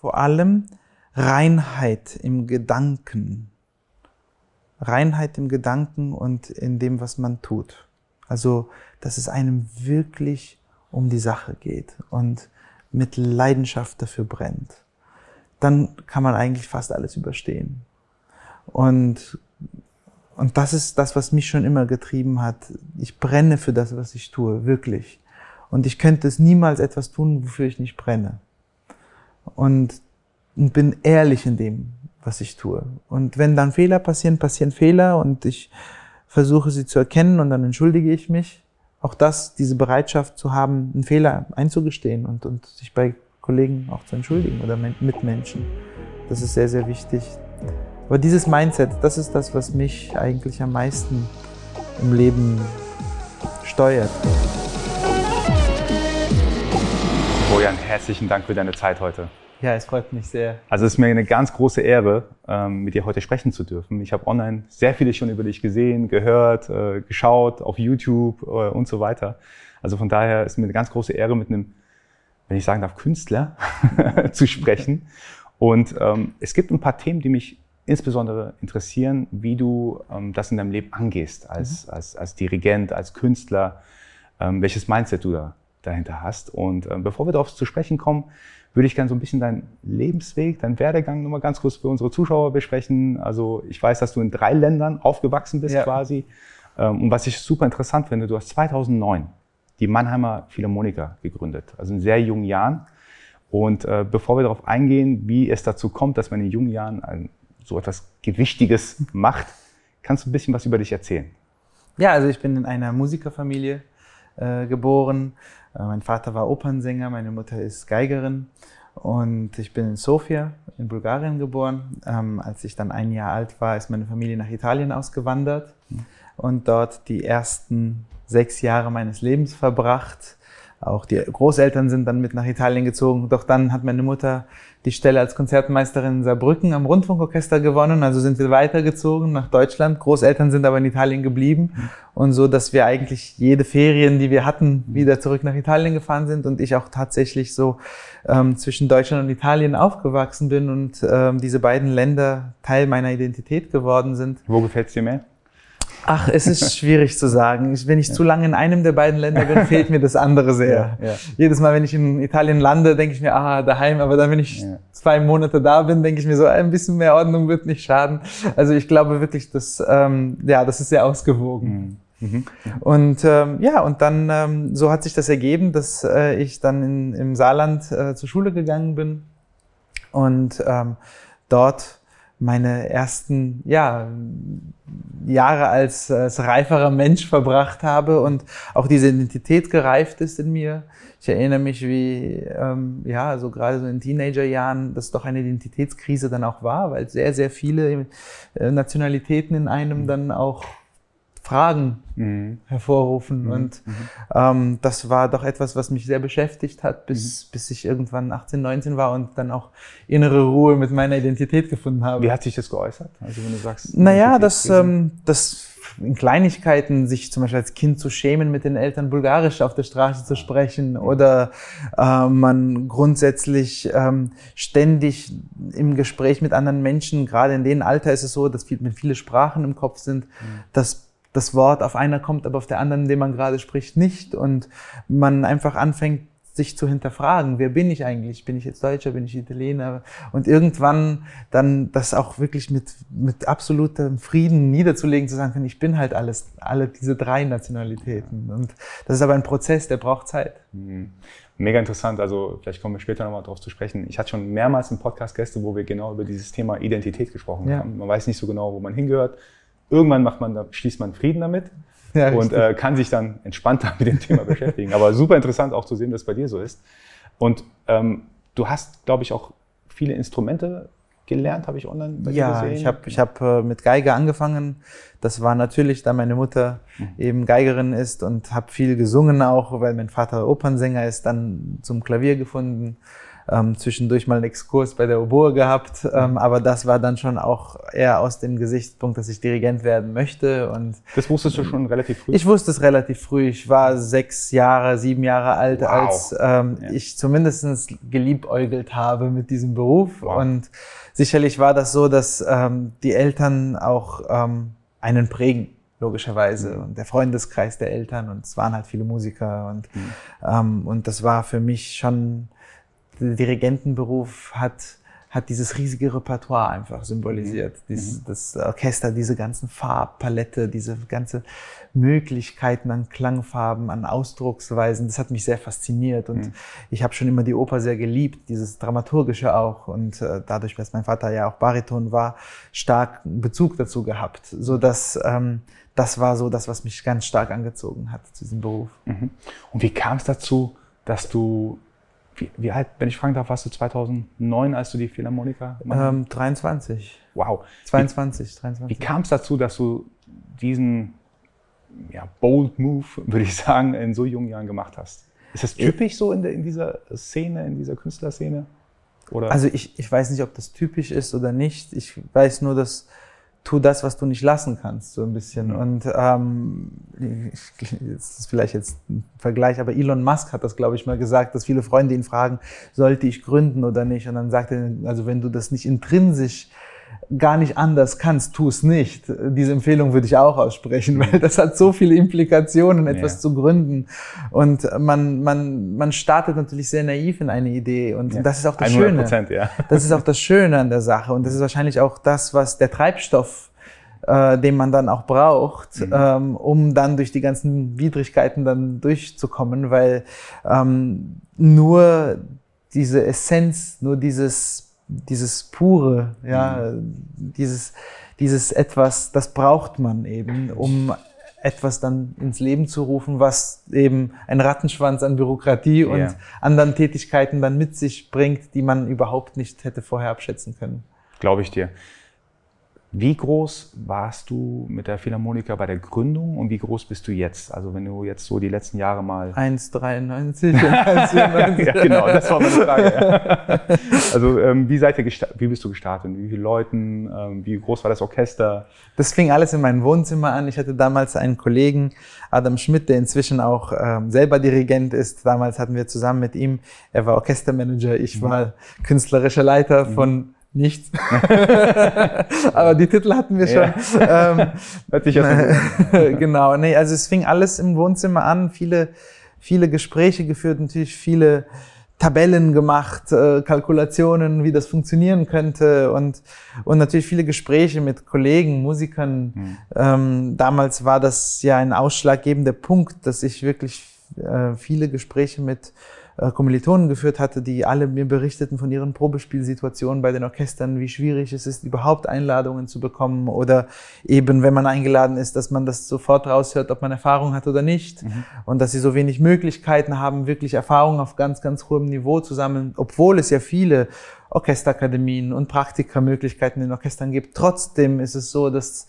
Vor allem Reinheit im Gedanken. Reinheit im Gedanken und in dem, was man tut. Also, dass es einem wirklich um die Sache geht und mit Leidenschaft dafür brennt. Dann kann man eigentlich fast alles überstehen. Und, und das ist das, was mich schon immer getrieben hat. Ich brenne für das, was ich tue, wirklich. Und ich könnte es niemals etwas tun, wofür ich nicht brenne. Und, bin ehrlich in dem, was ich tue. Und wenn dann Fehler passieren, passieren Fehler und ich versuche sie zu erkennen und dann entschuldige ich mich. Auch das, diese Bereitschaft zu haben, einen Fehler einzugestehen und, und sich bei Kollegen auch zu entschuldigen oder mit Menschen. Das ist sehr, sehr wichtig. Aber dieses Mindset, das ist das, was mich eigentlich am meisten im Leben steuert. Bojan, herzlichen Dank für deine Zeit heute. Ja, es freut mich sehr. Also es ist mir eine ganz große Ehre, ähm, mit dir heute sprechen zu dürfen. Ich habe online sehr vieles schon über dich gesehen, gehört, äh, geschaut, auf YouTube äh, und so weiter. Also von daher ist mir eine ganz große Ehre, mit einem, wenn ich sagen darf, Künstler zu sprechen. Und ähm, es gibt ein paar Themen, die mich insbesondere interessieren, wie du ähm, das in deinem Leben angehst, als, mhm. als, als Dirigent, als Künstler, welches Mindset du da dahinter hast. Und bevor wir darauf zu sprechen kommen, würde ich gerne so ein bisschen deinen Lebensweg, deinen Werdegang nochmal ganz kurz für unsere Zuschauer besprechen. Also ich weiß, dass du in drei Ländern aufgewachsen bist ja. quasi. Ähm, und was ich super interessant finde, du hast 2009 die Mannheimer Philharmoniker gegründet, also in sehr jungen Jahren. Und äh, bevor wir darauf eingehen, wie es dazu kommt, dass man in jungen Jahren ein, so etwas Gewichtiges macht, kannst du ein bisschen was über dich erzählen? Ja, also ich bin in einer Musikerfamilie äh, geboren. Äh, mein Vater war Opernsänger, meine Mutter ist Geigerin und ich bin in Sofia in Bulgarien geboren. Ähm, als ich dann ein Jahr alt war, ist meine Familie nach Italien ausgewandert mhm. und dort die ersten sechs Jahre meines Lebens verbracht. Auch die Großeltern sind dann mit nach Italien gezogen. Doch dann hat meine Mutter die Stelle als Konzertmeisterin in Saarbrücken am Rundfunkorchester gewonnen. Also sind wir weitergezogen nach Deutschland. Großeltern sind aber in Italien geblieben. Und so, dass wir eigentlich jede Ferien, die wir hatten, wieder zurück nach Italien gefahren sind und ich auch tatsächlich so ähm, zwischen Deutschland und Italien aufgewachsen bin und ähm, diese beiden Länder Teil meiner Identität geworden sind. Wo gefällt's dir mehr? Ach, es ist schwierig zu sagen. Wenn ich ja. zu lange in einem der beiden Länder bin, fehlt mir das andere sehr. Ja, ja. Jedes Mal, wenn ich in Italien lande, denke ich mir, ah, daheim. Aber dann, wenn ich zwei Monate da bin, denke ich mir so, ein bisschen mehr Ordnung wird nicht schaden. Also ich glaube wirklich, dass, ähm, ja, das ist sehr ausgewogen. Mhm. Mhm. Und ähm, ja, und dann ähm, so hat sich das ergeben, dass äh, ich dann in, im Saarland äh, zur Schule gegangen bin und ähm, dort meine ersten ja, Jahre als, als reiferer Mensch verbracht habe und auch diese Identität gereift ist in mir. Ich erinnere mich, wie ähm, ja, so gerade so in Teenagerjahren, das doch eine Identitätskrise dann auch war, weil sehr, sehr viele äh, Nationalitäten in einem dann auch Fragen mhm. hervorrufen. Mhm. Und mhm. ähm, das war doch etwas, was mich sehr beschäftigt hat, bis, mhm. bis ich irgendwann 18, 19 war und dann auch innere Ruhe mit meiner Identität gefunden habe. Wie hat sich das geäußert? Also wenn du sagst. Naja, dass ähm, das in Kleinigkeiten sich zum Beispiel als Kind zu schämen, mit den Eltern Bulgarisch auf der Straße zu sprechen oder äh, man grundsätzlich ähm, ständig im Gespräch mit anderen Menschen, gerade in dem Alter ist es so, dass viel, mit viele Sprachen im Kopf sind, mhm. dass das Wort auf einer kommt, aber auf der anderen, dem man gerade spricht, nicht. Und man einfach anfängt, sich zu hinterfragen, wer bin ich eigentlich? Bin ich jetzt Deutscher, bin ich Italiener? Und irgendwann dann das auch wirklich mit, mit absolutem Frieden niederzulegen, zu sagen, ich bin halt alles, alle diese drei Nationalitäten. Und das ist aber ein Prozess, der braucht Zeit. Mhm. Mega interessant, also vielleicht kommen wir später nochmal darauf zu sprechen. Ich hatte schon mehrmals im Podcast Gäste, wo wir genau über dieses Thema Identität gesprochen ja. haben. Man weiß nicht so genau, wo man hingehört Irgendwann macht man, schließt man Frieden damit ja, und äh, kann sich dann entspannter mit dem Thema beschäftigen. Aber super interessant auch zu sehen, dass es bei dir so ist. Und ähm, du hast, glaube ich, auch viele Instrumente gelernt, habe ich online bei ja, gesehen. Ja, ich habe ich hab, äh, mit Geige angefangen. Das war natürlich, da meine Mutter mhm. eben Geigerin ist und habe viel gesungen auch, weil mein Vater Opernsänger ist, dann zum Klavier gefunden. Ähm, zwischendurch mal einen Exkurs bei der Oboe gehabt, ähm, aber das war dann schon auch eher aus dem Gesichtspunkt, dass ich Dirigent werden möchte. Und das wusstest du schon relativ früh? Ich wusste es relativ früh. Ich war sechs Jahre, sieben Jahre alt, wow. als ähm, ja. ich zumindest geliebäugelt habe mit diesem Beruf. Wow. Und sicherlich war das so, dass ähm, die Eltern auch ähm, einen prägen logischerweise mhm. und der Freundeskreis der Eltern und es waren halt viele Musiker und mhm. ähm, und das war für mich schon der Dirigentenberuf hat hat dieses riesige Repertoire einfach symbolisiert. Mhm. Dieses, mhm. das Orchester, diese ganzen Farbpalette, diese ganze Möglichkeiten an Klangfarben, an Ausdrucksweisen, das hat mich sehr fasziniert und mhm. ich habe schon immer die Oper sehr geliebt, dieses Dramaturgische auch und äh, dadurch, dass mein Vater ja auch Bariton war, stark Bezug dazu gehabt, so dass ähm, das war so das, was mich ganz stark angezogen hat zu diesem Beruf. Mhm. Und wie kam es dazu, dass du wie, wie, alt, wenn ich fragen darf, warst du 2009, als du die Philharmoniker? Ähm, 23. Wow. 22, 23. Wie kam es dazu, dass du diesen ja, bold Move, würde ich sagen, in so jungen Jahren gemacht hast? Ist das typisch so in, der, in dieser Szene, in dieser Künstlerszene? Oder? Also ich, ich weiß nicht, ob das typisch ist oder nicht. Ich weiß nur, dass tu das, was du nicht lassen kannst, so ein bisschen. Und ähm, das ist vielleicht jetzt ein Vergleich, aber Elon Musk hat das, glaube ich, mal gesagt, dass viele Freunde ihn fragen, sollte ich gründen oder nicht? Und dann sagt er, also wenn du das nicht intrinsisch gar nicht anders kannst, tu es nicht. Diese Empfehlung würde ich auch aussprechen, weil das hat so viele Implikationen, etwas ja. zu gründen. Und man, man, man startet natürlich sehr naiv in eine Idee. Und ja. das ist auch das Schöne. Ja. Das ist auch das Schöne an der Sache. Und das ist wahrscheinlich auch das, was der Treibstoff äh, den man dann auch braucht, mhm. ähm, um dann durch die ganzen Widrigkeiten dann durchzukommen, weil ähm, nur diese Essenz, nur dieses dieses pure, ja, mhm. dieses, dieses etwas, das braucht man eben, um etwas dann ins Leben zu rufen, was eben ein Rattenschwanz an Bürokratie und ja. anderen Tätigkeiten dann mit sich bringt, die man überhaupt nicht hätte vorher abschätzen können. Glaube ich dir. Wie groß warst du mit der Philharmoniker bei der Gründung und wie groß bist du jetzt? Also wenn du jetzt so die letzten Jahre mal... 1,93 1,94. ja, genau, das war meine Frage. Ja. Also ähm, wie, seid ihr wie bist du gestartet? Wie viele Leuten? Ähm, wie groß war das Orchester? Das fing alles in meinem Wohnzimmer an. Ich hatte damals einen Kollegen, Adam Schmidt, der inzwischen auch ähm, selber Dirigent ist. Damals hatten wir zusammen mit ihm, er war Orchestermanager, ich mhm. war künstlerischer Leiter mhm. Nichts. Aber die Titel hatten wir schon. Ja. Ähm, Hört sich ja genau, nee, also es fing alles im Wohnzimmer an, viele, viele Gespräche geführt, natürlich viele Tabellen gemacht, äh, Kalkulationen, wie das funktionieren könnte und, und natürlich viele Gespräche mit Kollegen, Musikern. Mhm. Ähm, damals war das ja ein ausschlaggebender Punkt, dass ich wirklich äh, viele Gespräche mit Kommilitonen geführt hatte, die alle mir berichteten von ihren Probespielsituationen bei den Orchestern, wie schwierig es ist, überhaupt Einladungen zu bekommen oder eben, wenn man eingeladen ist, dass man das sofort raushört, ob man Erfahrung hat oder nicht mhm. und dass sie so wenig Möglichkeiten haben, wirklich Erfahrung auf ganz, ganz hohem Niveau zu sammeln, obwohl es ja viele Orchesterakademien und Praktikermöglichkeiten in Orchestern gibt. Trotzdem ist es so, dass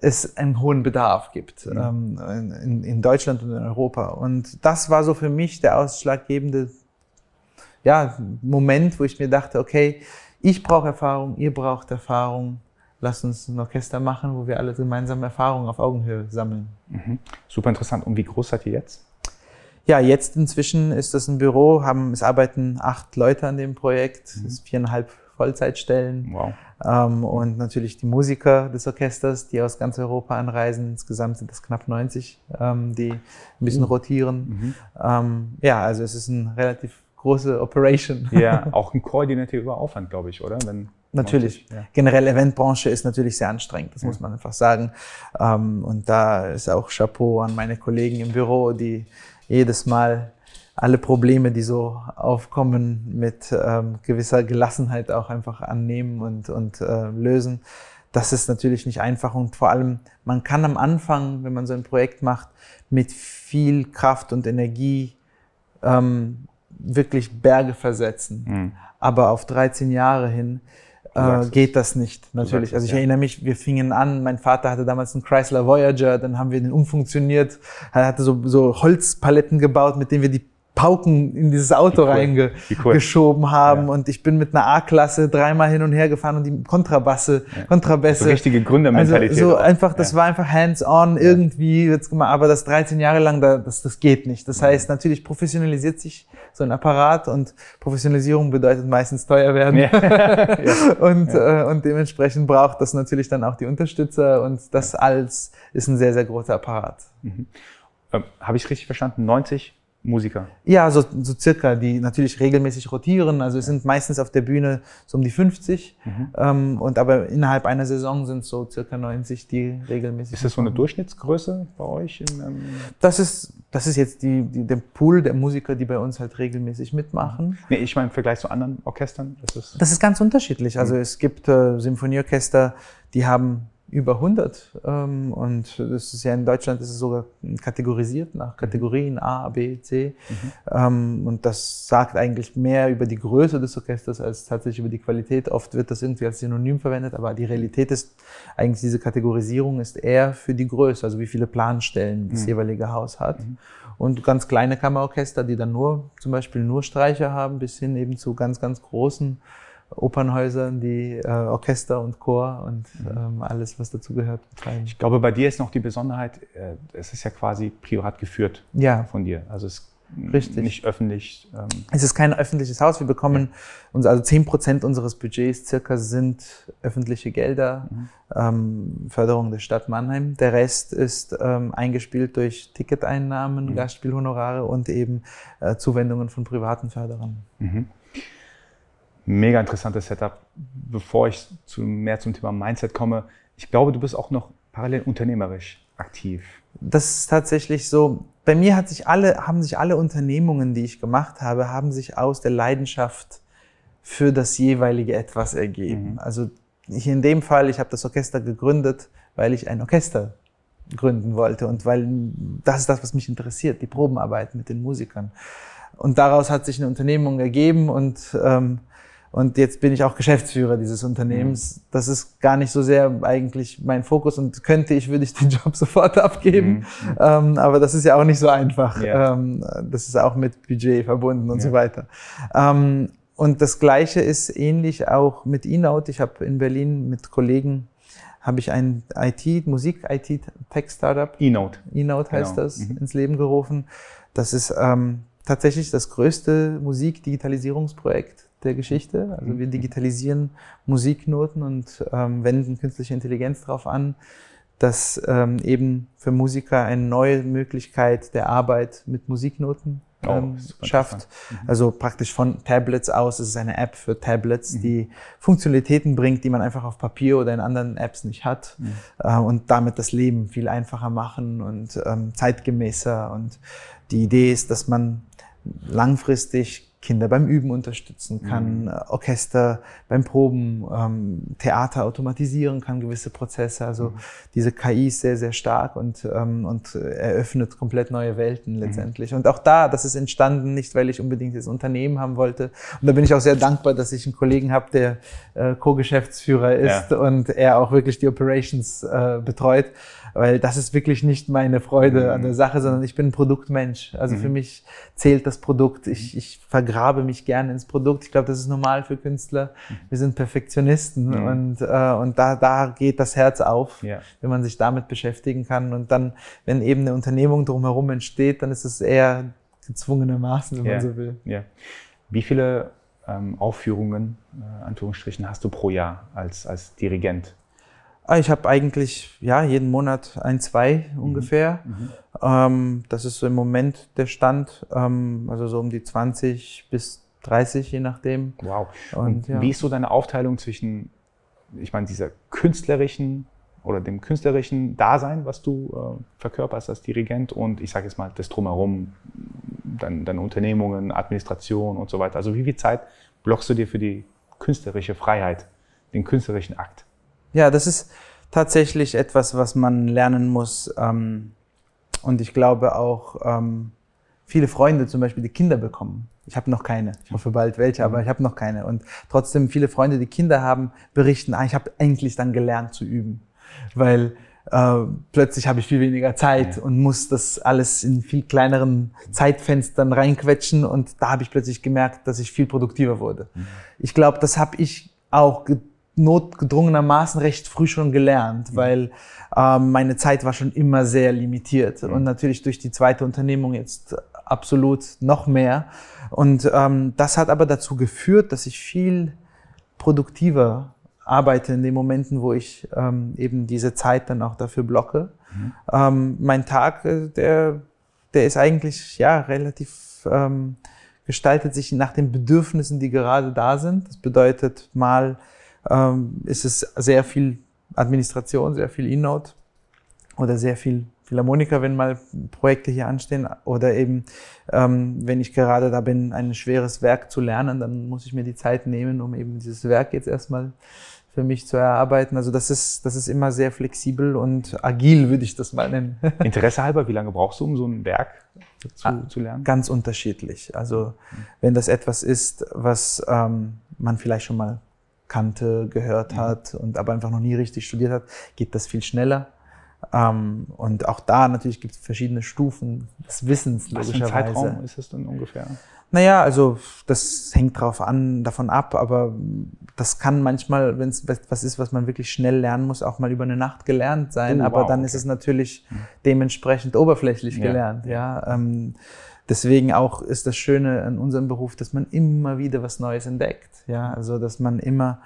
es einen hohen Bedarf gibt mhm. ähm, in, in, Deutschland und in Europa. Und das war so für mich der ausschlaggebende ja, Moment, wo ich mir dachte, okay, ich brauche Erfahrung, ihr braucht Erfahrung, lasst uns ein Orchester machen, wo wir alle gemeinsam Erfahrungen auf Augenhöhe sammeln. Mhm. Super interessant. Und wie groß seid ihr jetzt? Ja, jetzt inzwischen ist das ein Büro, haben, es arbeiten acht Leute an dem Projekt, mhm. es ist viereinhalb Vollzeitstellen. Wow. Ähm, und natürlich die Musiker des Orchesters, die aus ganz Europa anreisen. Insgesamt sind es knapp 90, ähm, die ein bisschen mhm. rotieren. Mhm. Ähm, ja, also es ist eine relativ große Operation. Ja, auch ein koordinativer Aufwand, glaube ich, oder? Wenn natürlich. Ja. Generell Eventbranche ist natürlich sehr anstrengend, das ja. muss man einfach sagen. Und da ist auch Chapeau an meine Kollegen im Büro, die jedes Mal alle Probleme, die so aufkommen, mit ähm, gewisser Gelassenheit auch einfach annehmen und, und äh, lösen. Das ist natürlich nicht einfach und vor allem, man kann am Anfang, wenn man so ein Projekt macht, mit viel Kraft und Energie ähm, wirklich Berge versetzen. Mhm. Aber auf 13 Jahre hin äh, geht das nicht, natürlich. Also ich ja. erinnere mich, wir fingen an, mein Vater hatte damals einen Chrysler Voyager, dann haben wir den umfunktioniert, er hatte so, so Holzpaletten gebaut, mit denen wir die Pauken in dieses Auto cool. reingeschoben cool. haben. Ja. Und ich bin mit einer A-Klasse dreimal hin und her gefahren und die Kontrabasse, ja. Kontrabässe. So richtige Gründermentalität. Also so auch. einfach, das ja. war einfach hands-on irgendwie jetzt gemacht. Aber das 13 Jahre lang, das, das geht nicht. Das heißt, natürlich professionalisiert sich so ein Apparat und Professionalisierung bedeutet meistens teuer werden. und, äh, und dementsprechend braucht das natürlich dann auch die Unterstützer und das alles ist ein sehr, sehr großer Apparat. Mhm. Ähm, Habe ich richtig verstanden? 90 Musiker? Ja, so, so circa, die natürlich regelmäßig rotieren. Also es sind meistens auf der Bühne so um die 50. Mhm. Ähm, und aber innerhalb einer Saison sind so circa 90, die regelmäßig. Ist das so eine Durchschnittsgröße bei euch? In, ähm das ist, das ist jetzt die, die, der Pool der Musiker, die bei uns halt regelmäßig mitmachen. Nee, ich meine im Vergleich zu anderen Orchestern. Das ist, das ist ganz unterschiedlich. Also mhm. es gibt äh, Symphonieorchester, die haben über 100 ähm, und das ist ja in Deutschland ist es sogar kategorisiert nach Kategorien A, B, C mhm. ähm, und das sagt eigentlich mehr über die Größe des Orchesters als tatsächlich über die Qualität. Oft wird das irgendwie als Synonym verwendet, aber die Realität ist eigentlich diese Kategorisierung ist eher für die Größe, also wie viele Planstellen das mhm. jeweilige Haus hat. Mhm. Und ganz kleine Kammerorchester, die dann nur zum Beispiel nur Streicher haben, bis hin eben zu ganz, ganz großen Opernhäusern, die äh, Orchester und Chor und mhm. ähm, alles, was dazu gehört, betreiben. Ich glaube, bei dir ist noch die Besonderheit, äh, es ist ja quasi privat geführt ja. von dir. Also es Richtig. nicht öffentlich. Ähm es ist kein öffentliches Haus. Wir bekommen ja. uns, also zehn Prozent unseres Budgets circa sind öffentliche Gelder, mhm. ähm, Förderung der Stadt Mannheim. Der Rest ist ähm, eingespielt durch Ticketeinnahmen, mhm. Gastspielhonorare und eben äh, Zuwendungen von privaten Förderern. Mhm mega interessantes Setup. Bevor ich zu, mehr zum Thema Mindset komme, ich glaube, du bist auch noch parallel unternehmerisch aktiv. Das ist tatsächlich so. Bei mir hat sich alle, haben sich alle Unternehmungen, die ich gemacht habe, haben sich aus der Leidenschaft für das jeweilige etwas ergeben. Mhm. Also hier in dem Fall, ich habe das Orchester gegründet, weil ich ein Orchester gründen wollte und weil das ist das, was mich interessiert, die Probenarbeit mit den Musikern. Und daraus hat sich eine Unternehmung ergeben und ähm, und jetzt bin ich auch Geschäftsführer dieses Unternehmens. Mhm. Das ist gar nicht so sehr eigentlich mein Fokus und könnte ich, würde ich den Job sofort abgeben. Mhm. Ähm, aber das ist ja auch nicht so einfach. Ja. Ähm, das ist auch mit Budget verbunden und ja. so weiter. Ähm, und das Gleiche ist ähnlich auch mit eNote. Ich habe in Berlin mit Kollegen habe ich ein IT, Musik-IT-Tech-Startup. eNote. eNote heißt genau. das, mhm. ins Leben gerufen. Das ist ähm, tatsächlich das größte Musik-Digitalisierungsprojekt der Geschichte. Also wir mhm. digitalisieren Musiknoten und ähm, wenden künstliche Intelligenz darauf an, dass ähm, eben für Musiker eine neue Möglichkeit der Arbeit mit Musiknoten oh, ähm, oh, schafft. Mhm. Also praktisch von Tablets aus. Es ist eine App für Tablets, mhm. die Funktionalitäten bringt, die man einfach auf Papier oder in anderen Apps nicht hat. Mhm. Äh, und damit das Leben viel einfacher machen und ähm, zeitgemäßer. Und die Idee ist, dass man langfristig Kinder beim Üben unterstützen kann, mhm. Orchester beim Proben, ähm, Theater automatisieren kann, gewisse Prozesse. Also mhm. diese KI ist sehr, sehr stark und, ähm, und eröffnet komplett neue Welten mhm. letztendlich. Mhm. Und auch da, das ist entstanden, nicht weil ich unbedingt das Unternehmen haben wollte. Und da bin ich auch sehr dankbar, dass ich einen Kollegen habe, der äh, Co-Geschäftsführer ist ja. und er auch wirklich die Operations äh, betreut weil das ist wirklich nicht meine Freude an der mhm. Sache, sondern ich bin ein Produktmensch. Also mhm. für mich zählt das Produkt. Ich, ich vergrabe mich gerne ins Produkt. Ich glaube, das ist normal für Künstler. Wir sind Perfektionisten mhm. und, äh, und da, da geht das Herz auf, ja. wenn man sich damit beschäftigen kann. Und dann, wenn eben eine Unternehmung drumherum entsteht, dann ist es eher gezwungenermaßen, wenn ja. man so will. Ja. Wie viele ähm, Aufführungen, äh, Anführungsstrichen, hast du pro Jahr als, als Dirigent? Ah, ich habe eigentlich ja jeden Monat ein, zwei mhm. ungefähr. Mhm. Ähm, das ist so im Moment der Stand, ähm, also so um die 20 bis 30, je nachdem. Wow. Und, Und ja. wie ist so deine Aufteilung zwischen, ich meine, dieser künstlerischen oder dem künstlerischen Dasein, was du äh, verkörperst als Dirigent und ich sage jetzt mal das drumherum, deine, deine Unternehmungen, Administration und so weiter. Also wie viel Zeit blockst du dir für die künstlerische Freiheit, den künstlerischen Akt? Ja, das ist tatsächlich etwas, was man lernen muss. Ähm, und ich glaube auch, ähm, viele Freunde zum Beispiel, die Kinder bekommen. Ich habe noch keine. Ich hoffe bald welche, aber ich habe noch keine. Und trotzdem viele Freunde, die Kinder haben, berichten, ah, ich habe endlich dann gelernt zu üben. Weil äh, plötzlich habe ich viel weniger Zeit ja. und muss das alles in viel kleineren Zeitfenstern reinquetschen und da habe ich plötzlich gemerkt, dass ich viel produktiver wurde. Mhm. Ich glaube, das habe ich auch notgedrungenermaßen recht früh schon gelernt, mhm. weil ähm, meine Zeit war schon immer sehr limitiert mhm. und natürlich durch die zweite Unternehmung jetzt absolut noch mehr. Und ähm, das hat aber dazu geführt, dass ich viel produktiver arbeite in den Momenten, wo ich ähm, eben diese Zeit dann auch dafür blocke. Mhm. Ähm, mein Tag, äh, der, der ist eigentlich ja relativ ähm, gestaltet sich nach den Bedürfnissen, die gerade da sind. Das bedeutet mal ähm, ist es sehr viel Administration, sehr viel E-Note oder sehr viel Philharmoniker, wenn mal Projekte hier anstehen oder eben, ähm, wenn ich gerade da bin, ein schweres Werk zu lernen, dann muss ich mir die Zeit nehmen, um eben dieses Werk jetzt erstmal für mich zu erarbeiten. Also das ist, das ist immer sehr flexibel und agil, würde ich das mal nennen. Interesse halber, wie lange brauchst du, um so ein Werk zu, ah, zu lernen? Ganz unterschiedlich. Also wenn das etwas ist, was ähm, man vielleicht schon mal kannte, gehört mhm. hat und aber einfach noch nie richtig studiert hat, geht das viel schneller. Ähm, und auch da natürlich gibt es verschiedene Stufen des Wissens, Was logischerweise. Was für Zeitraum ist es denn ungefähr? Naja, also das hängt drauf an, davon ab, aber das kann manchmal, wenn es was ist, was man wirklich schnell lernen muss, auch mal über eine Nacht gelernt sein. Oh, aber wow, dann okay. ist es natürlich mhm. dementsprechend oberflächlich ja. gelernt. Ja, ähm, deswegen auch ist das Schöne an unserem Beruf, dass man immer wieder was Neues entdeckt. Ja, also dass man immer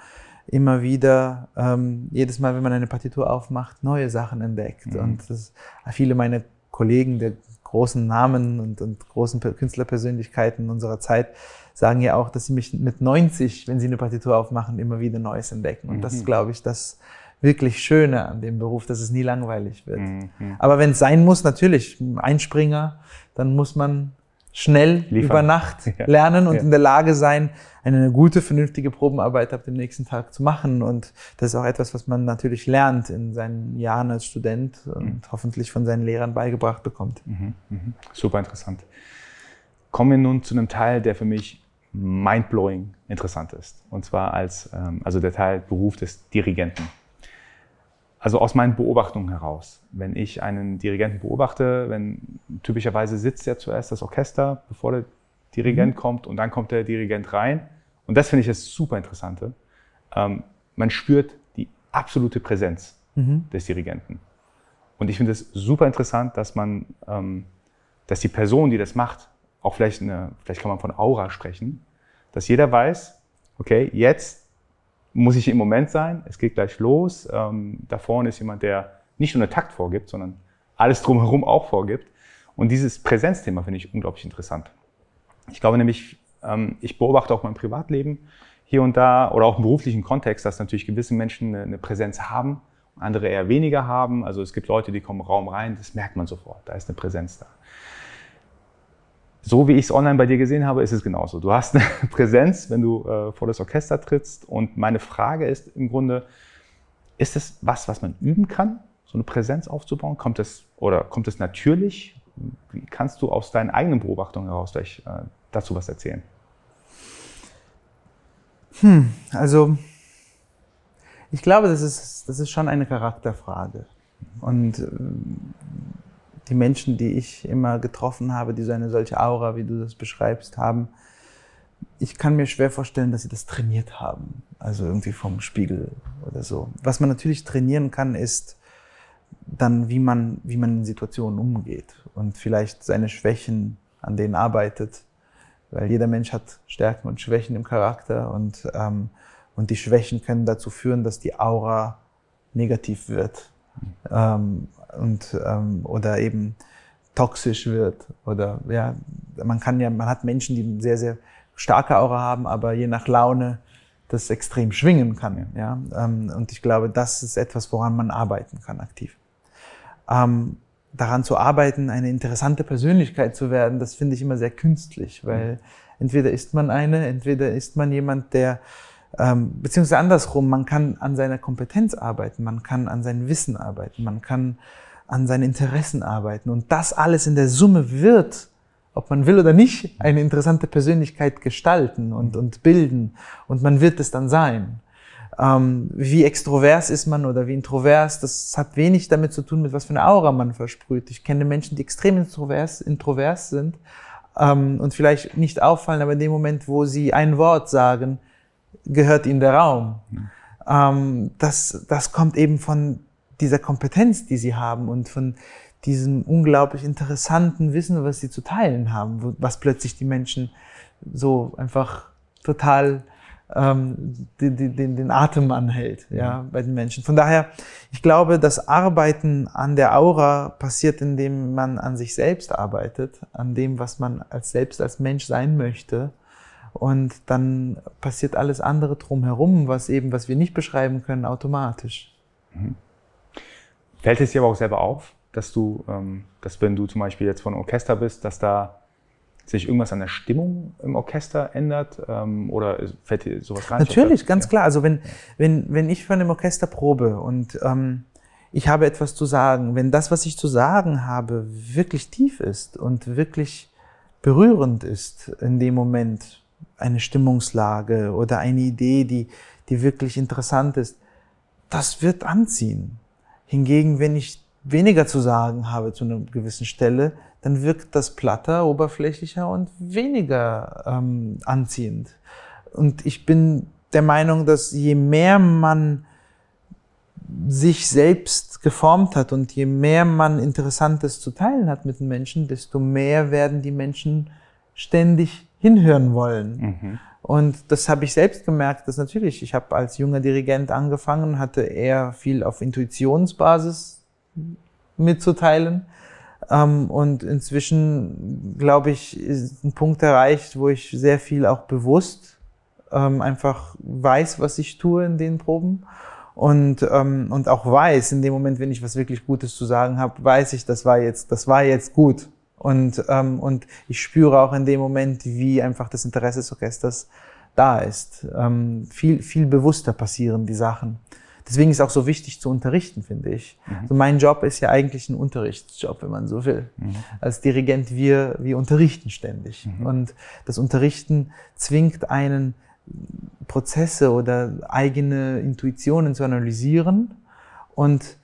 immer wieder, ähm, jedes Mal, wenn man eine Partitur aufmacht, neue Sachen entdeckt. Mhm. Und das, viele meiner Kollegen der großen Namen und, und großen Künstlerpersönlichkeiten unserer Zeit sagen ja auch, dass sie mich mit 90, wenn sie eine Partitur aufmachen, immer wieder Neues entdecken. Und mhm. das ist, glaube ich, das wirklich Schöne an dem Beruf, dass es nie langweilig wird. Mhm. Aber wenn es sein muss, natürlich, Einspringer, dann muss man schnell Liefern. über Nacht ja. lernen und ja. in der Lage sein, eine gute, vernünftige Probenarbeit ab dem nächsten Tag zu machen. Und das ist auch etwas, was man natürlich lernt in seinen Jahren als Student und mhm. hoffentlich von seinen Lehrern beigebracht bekommt. Mhm. Mhm. Super interessant. Kommen wir nun zu einem Teil, der für mich mindblowing interessant ist. Und zwar als, ähm, also der Teil Beruf des Dirigenten. Also aus meinen Beobachtungen heraus. Wenn ich einen Dirigenten beobachte, wenn typischerweise sitzt ja zuerst das Orchester, bevor der Dirigent mhm. kommt und dann kommt der Dirigent rein. Und das finde ich das super Interessante. Ähm, man spürt die absolute Präsenz mhm. des Dirigenten. Und ich finde es super interessant, dass man, ähm, dass die Person, die das macht, auch vielleicht eine, vielleicht kann man von Aura sprechen, dass jeder weiß, okay, jetzt muss ich im Moment sein, es geht gleich los. Ähm, da vorne ist jemand, der nicht nur einen Takt vorgibt, sondern alles drumherum auch vorgibt. Und dieses Präsenzthema finde ich unglaublich interessant. Ich glaube nämlich, ähm, ich beobachte auch mein Privatleben hier und da oder auch im beruflichen Kontext, dass natürlich gewisse Menschen eine, eine Präsenz haben, andere eher weniger haben. Also es gibt Leute, die kommen Raum rein, das merkt man sofort, da ist eine Präsenz da so wie ich es online bei dir gesehen habe, ist es genauso. Du hast eine Präsenz, wenn du äh, vor das Orchester trittst. Und meine Frage ist im Grunde, ist es was, was man üben kann, so eine Präsenz aufzubauen? Kommt es oder kommt es natürlich? Wie kannst du aus deinen eigenen Beobachtungen heraus vielleicht äh, dazu was erzählen? Hm, also ich glaube, das ist, das ist schon eine Charakterfrage. Und äh, die Menschen, die ich immer getroffen habe, die so eine solche Aura, wie du das beschreibst, haben, ich kann mir schwer vorstellen, dass sie das trainiert haben. Also irgendwie vom Spiegel oder so. Was man natürlich trainieren kann, ist dann, wie man, wie man in Situationen umgeht und vielleicht seine Schwächen, an denen arbeitet. Weil jeder Mensch hat Stärken und Schwächen im Charakter und, ähm, und die Schwächen können dazu führen, dass die Aura negativ wird. Ähm, und ähm, oder eben toxisch wird oder ja, man kann ja, man hat Menschen, die eine sehr sehr starke Aura haben, aber je nach Laune das extrem schwingen kann, ja. Ähm, und ich glaube, das ist etwas, woran man arbeiten kann aktiv. Ähm, daran zu arbeiten, eine interessante Persönlichkeit zu werden, das finde ich immer sehr künstlich, weil entweder ist man eine, entweder ist man jemand, der ähm, beziehungsweise andersrum, man kann an seiner Kompetenz arbeiten, man kann an seinem Wissen arbeiten, man kann an seinen Interessen arbeiten. Und das alles in der Summe wird, ob man will oder nicht, eine interessante Persönlichkeit gestalten und, und bilden. Und man wird es dann sein. Ähm, wie extrovers ist man oder wie introvers, das hat wenig damit zu tun, mit was für eine Aura man versprüht. Ich kenne Menschen, die extrem introvers, introvers sind ähm, und vielleicht nicht auffallen, aber in dem Moment, wo sie ein Wort sagen, gehört ihnen der Raum. Mhm. Ähm, das, das kommt eben von dieser Kompetenz, die sie haben und von diesem unglaublich interessanten Wissen, was sie zu teilen haben, was plötzlich die Menschen so einfach total ähm, den, den, den Atem anhält ja, bei den Menschen. Von daher, ich glaube, das Arbeiten an der Aura passiert, indem man an sich selbst arbeitet, an dem, was man als selbst als Mensch sein möchte. Und dann passiert alles andere drumherum, was eben, was wir nicht beschreiben können, automatisch. Mhm. Fällt es dir aber auch selber auf, dass du, ähm, dass wenn du zum Beispiel jetzt von Orchester bist, dass da sich irgendwas an der Stimmung im Orchester ändert? Ähm, oder fällt dir sowas gar nicht Natürlich, ganz ja. klar. Also wenn, wenn, wenn ich von einem Orchester probe und ähm, ich habe etwas zu sagen, wenn das, was ich zu sagen habe, wirklich tief ist und wirklich berührend ist in dem Moment, eine Stimmungslage oder eine Idee, die, die wirklich interessant ist, das wird anziehen. Hingegen, wenn ich weniger zu sagen habe zu einer gewissen Stelle, dann wirkt das platter, oberflächlicher und weniger ähm, anziehend. Und ich bin der Meinung, dass je mehr man sich selbst geformt hat und je mehr man Interessantes zu teilen hat mit den Menschen, desto mehr werden die Menschen ständig hinhören wollen. Mhm. Und das habe ich selbst gemerkt, dass natürlich, ich habe als junger Dirigent angefangen, hatte eher viel auf Intuitionsbasis mitzuteilen. Ähm, und inzwischen, glaube ich, ist ein Punkt erreicht, wo ich sehr viel auch bewusst ähm, einfach weiß, was ich tue in den Proben. Und, ähm, und auch weiß, in dem Moment, wenn ich was wirklich Gutes zu sagen habe, weiß ich, das war jetzt, das war jetzt gut. Und, ähm, und ich spüre auch in dem Moment, wie einfach das Interesse des Orchesters da ist. Ähm, viel, viel bewusster passieren die Sachen. Deswegen ist es auch so wichtig zu unterrichten, finde ich. Mhm. Also mein Job ist ja eigentlich ein Unterrichtsjob, wenn man so will. Mhm. Als Dirigent, wir, wir unterrichten ständig. Mhm. Und das Unterrichten zwingt einen, Prozesse oder eigene Intuitionen zu analysieren und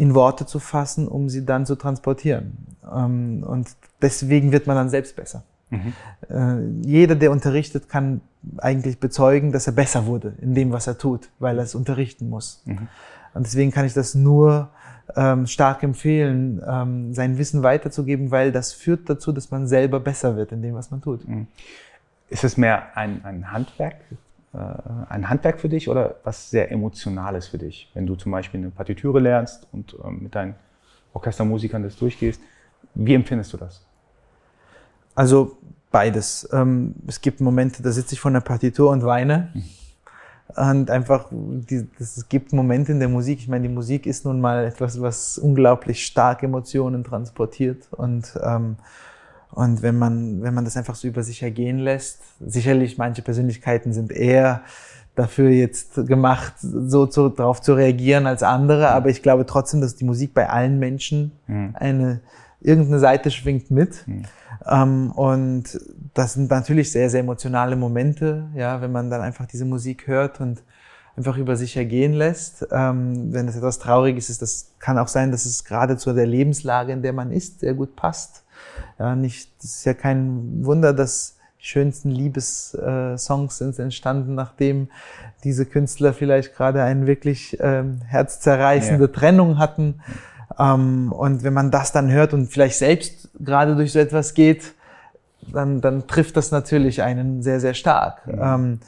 in Worte zu fassen, um sie dann zu transportieren. Ähm, und deswegen wird man dann selbst besser. Mhm. Äh, jeder, der unterrichtet, kann eigentlich bezeugen, dass er besser wurde in dem, was er tut, weil er es unterrichten muss. Mhm. Und deswegen kann ich das nur ähm, stark empfehlen, ähm, sein Wissen weiterzugeben, weil das führt dazu, dass man selber besser wird in dem, was man tut. Mhm. Ist es mehr ein, ein Handwerk, ein Handwerk für dich oder was sehr Emotionales für dich? Wenn du zum Beispiel eine Partitüre lernst und ähm, mit deinen Orchestermusikern das durchgehst, wie empfindest du das? Also beides. Ähm, es gibt Momente, da sitze ich vor einer Partitur und weine. Mhm. Und einfach, es gibt Momente in der Musik, ich meine, die Musik ist nun mal etwas, was unglaublich stark Emotionen transportiert. Und, ähm, und wenn, man, wenn man das einfach so über sich ergehen lässt, sicherlich manche Persönlichkeiten sind eher dafür jetzt gemacht, so zu, darauf zu reagieren als andere. Aber ich glaube trotzdem, dass die Musik bei allen Menschen mhm. eine, irgendeine Seite schwingt mit. Mhm. Ähm, und das sind natürlich sehr, sehr emotionale Momente, ja, wenn man dann einfach diese Musik hört und einfach über sich ergehen lässt. Ähm, wenn es etwas Trauriges ist, das kann auch sein, dass es gerade zu der Lebenslage, in der man ist, sehr gut passt. Ja, nicht, das ist ja kein Wunder, dass die schönsten Liebessongs sind entstanden, nachdem diese Künstler vielleicht gerade eine wirklich ähm, herzzerreißende ja. Trennung hatten. Ähm, und wenn man das dann hört und vielleicht selbst gerade durch so etwas geht, dann, dann trifft das natürlich einen sehr, sehr stark. Mhm. Ähm,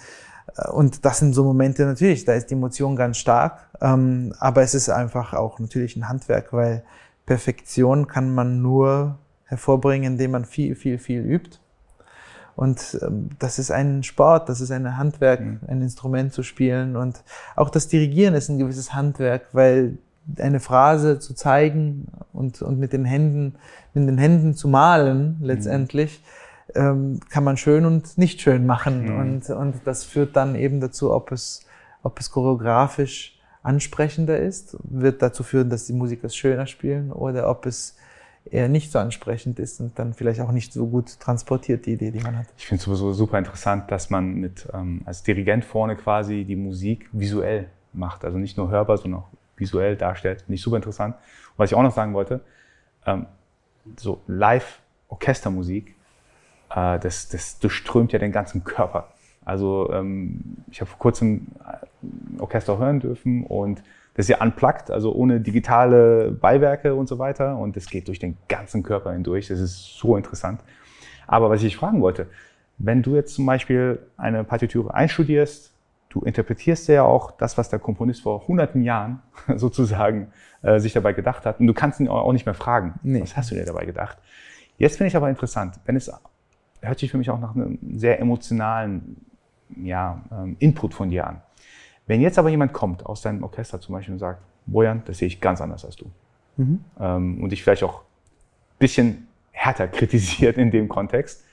und das sind so Momente natürlich, da ist die Emotion ganz stark. Ähm, aber es ist einfach auch natürlich ein Handwerk, weil Perfektion kann man nur hervorbringen, indem man viel, viel, viel übt. Und ähm, das ist ein Sport, das ist ein Handwerk, mhm. ein Instrument zu spielen. Und auch das Dirigieren ist ein gewisses Handwerk, weil eine Phrase zu zeigen und, und mit den Händen, mit den Händen zu malen, letztendlich, mhm. ähm, kann man schön und nicht schön machen. Mhm. Und, und das führt dann eben dazu, ob es, ob es choreografisch ansprechender ist, wird dazu führen, dass die Musiker es schöner spielen oder ob es eher nicht so ansprechend ist und dann vielleicht auch nicht so gut transportiert, die Idee, die man hat. Ich finde es sowieso super interessant, dass man mit ähm, als Dirigent vorne quasi die Musik visuell macht. Also nicht nur hörbar, sondern auch visuell darstellt. Finde ich super interessant. Und was ich auch noch sagen wollte, ähm, so Live-Orchestermusik, äh, das, das durchströmt ja den ganzen Körper. Also ähm, ich habe vor kurzem ein Orchester hören dürfen und das ist ja unplugged, also ohne digitale Beiwerke und so weiter. Und das geht durch den ganzen Körper hindurch. Das ist so interessant. Aber was ich fragen wollte, wenn du jetzt zum Beispiel eine Partitur einstudierst, du interpretierst ja auch das, was der Komponist vor hunderten Jahren sozusagen äh, sich dabei gedacht hat. Und du kannst ihn auch nicht mehr fragen, nee. was hast du dir dabei gedacht? Jetzt finde ich aber interessant, wenn es hört sich für mich auch nach einem sehr emotionalen ja, ähm, Input von dir an. Wenn jetzt aber jemand kommt aus deinem Orchester zum Beispiel und sagt, Bojan, das sehe ich ganz anders als du. Mhm. Ähm, und dich vielleicht auch ein bisschen härter kritisiert in dem Kontext.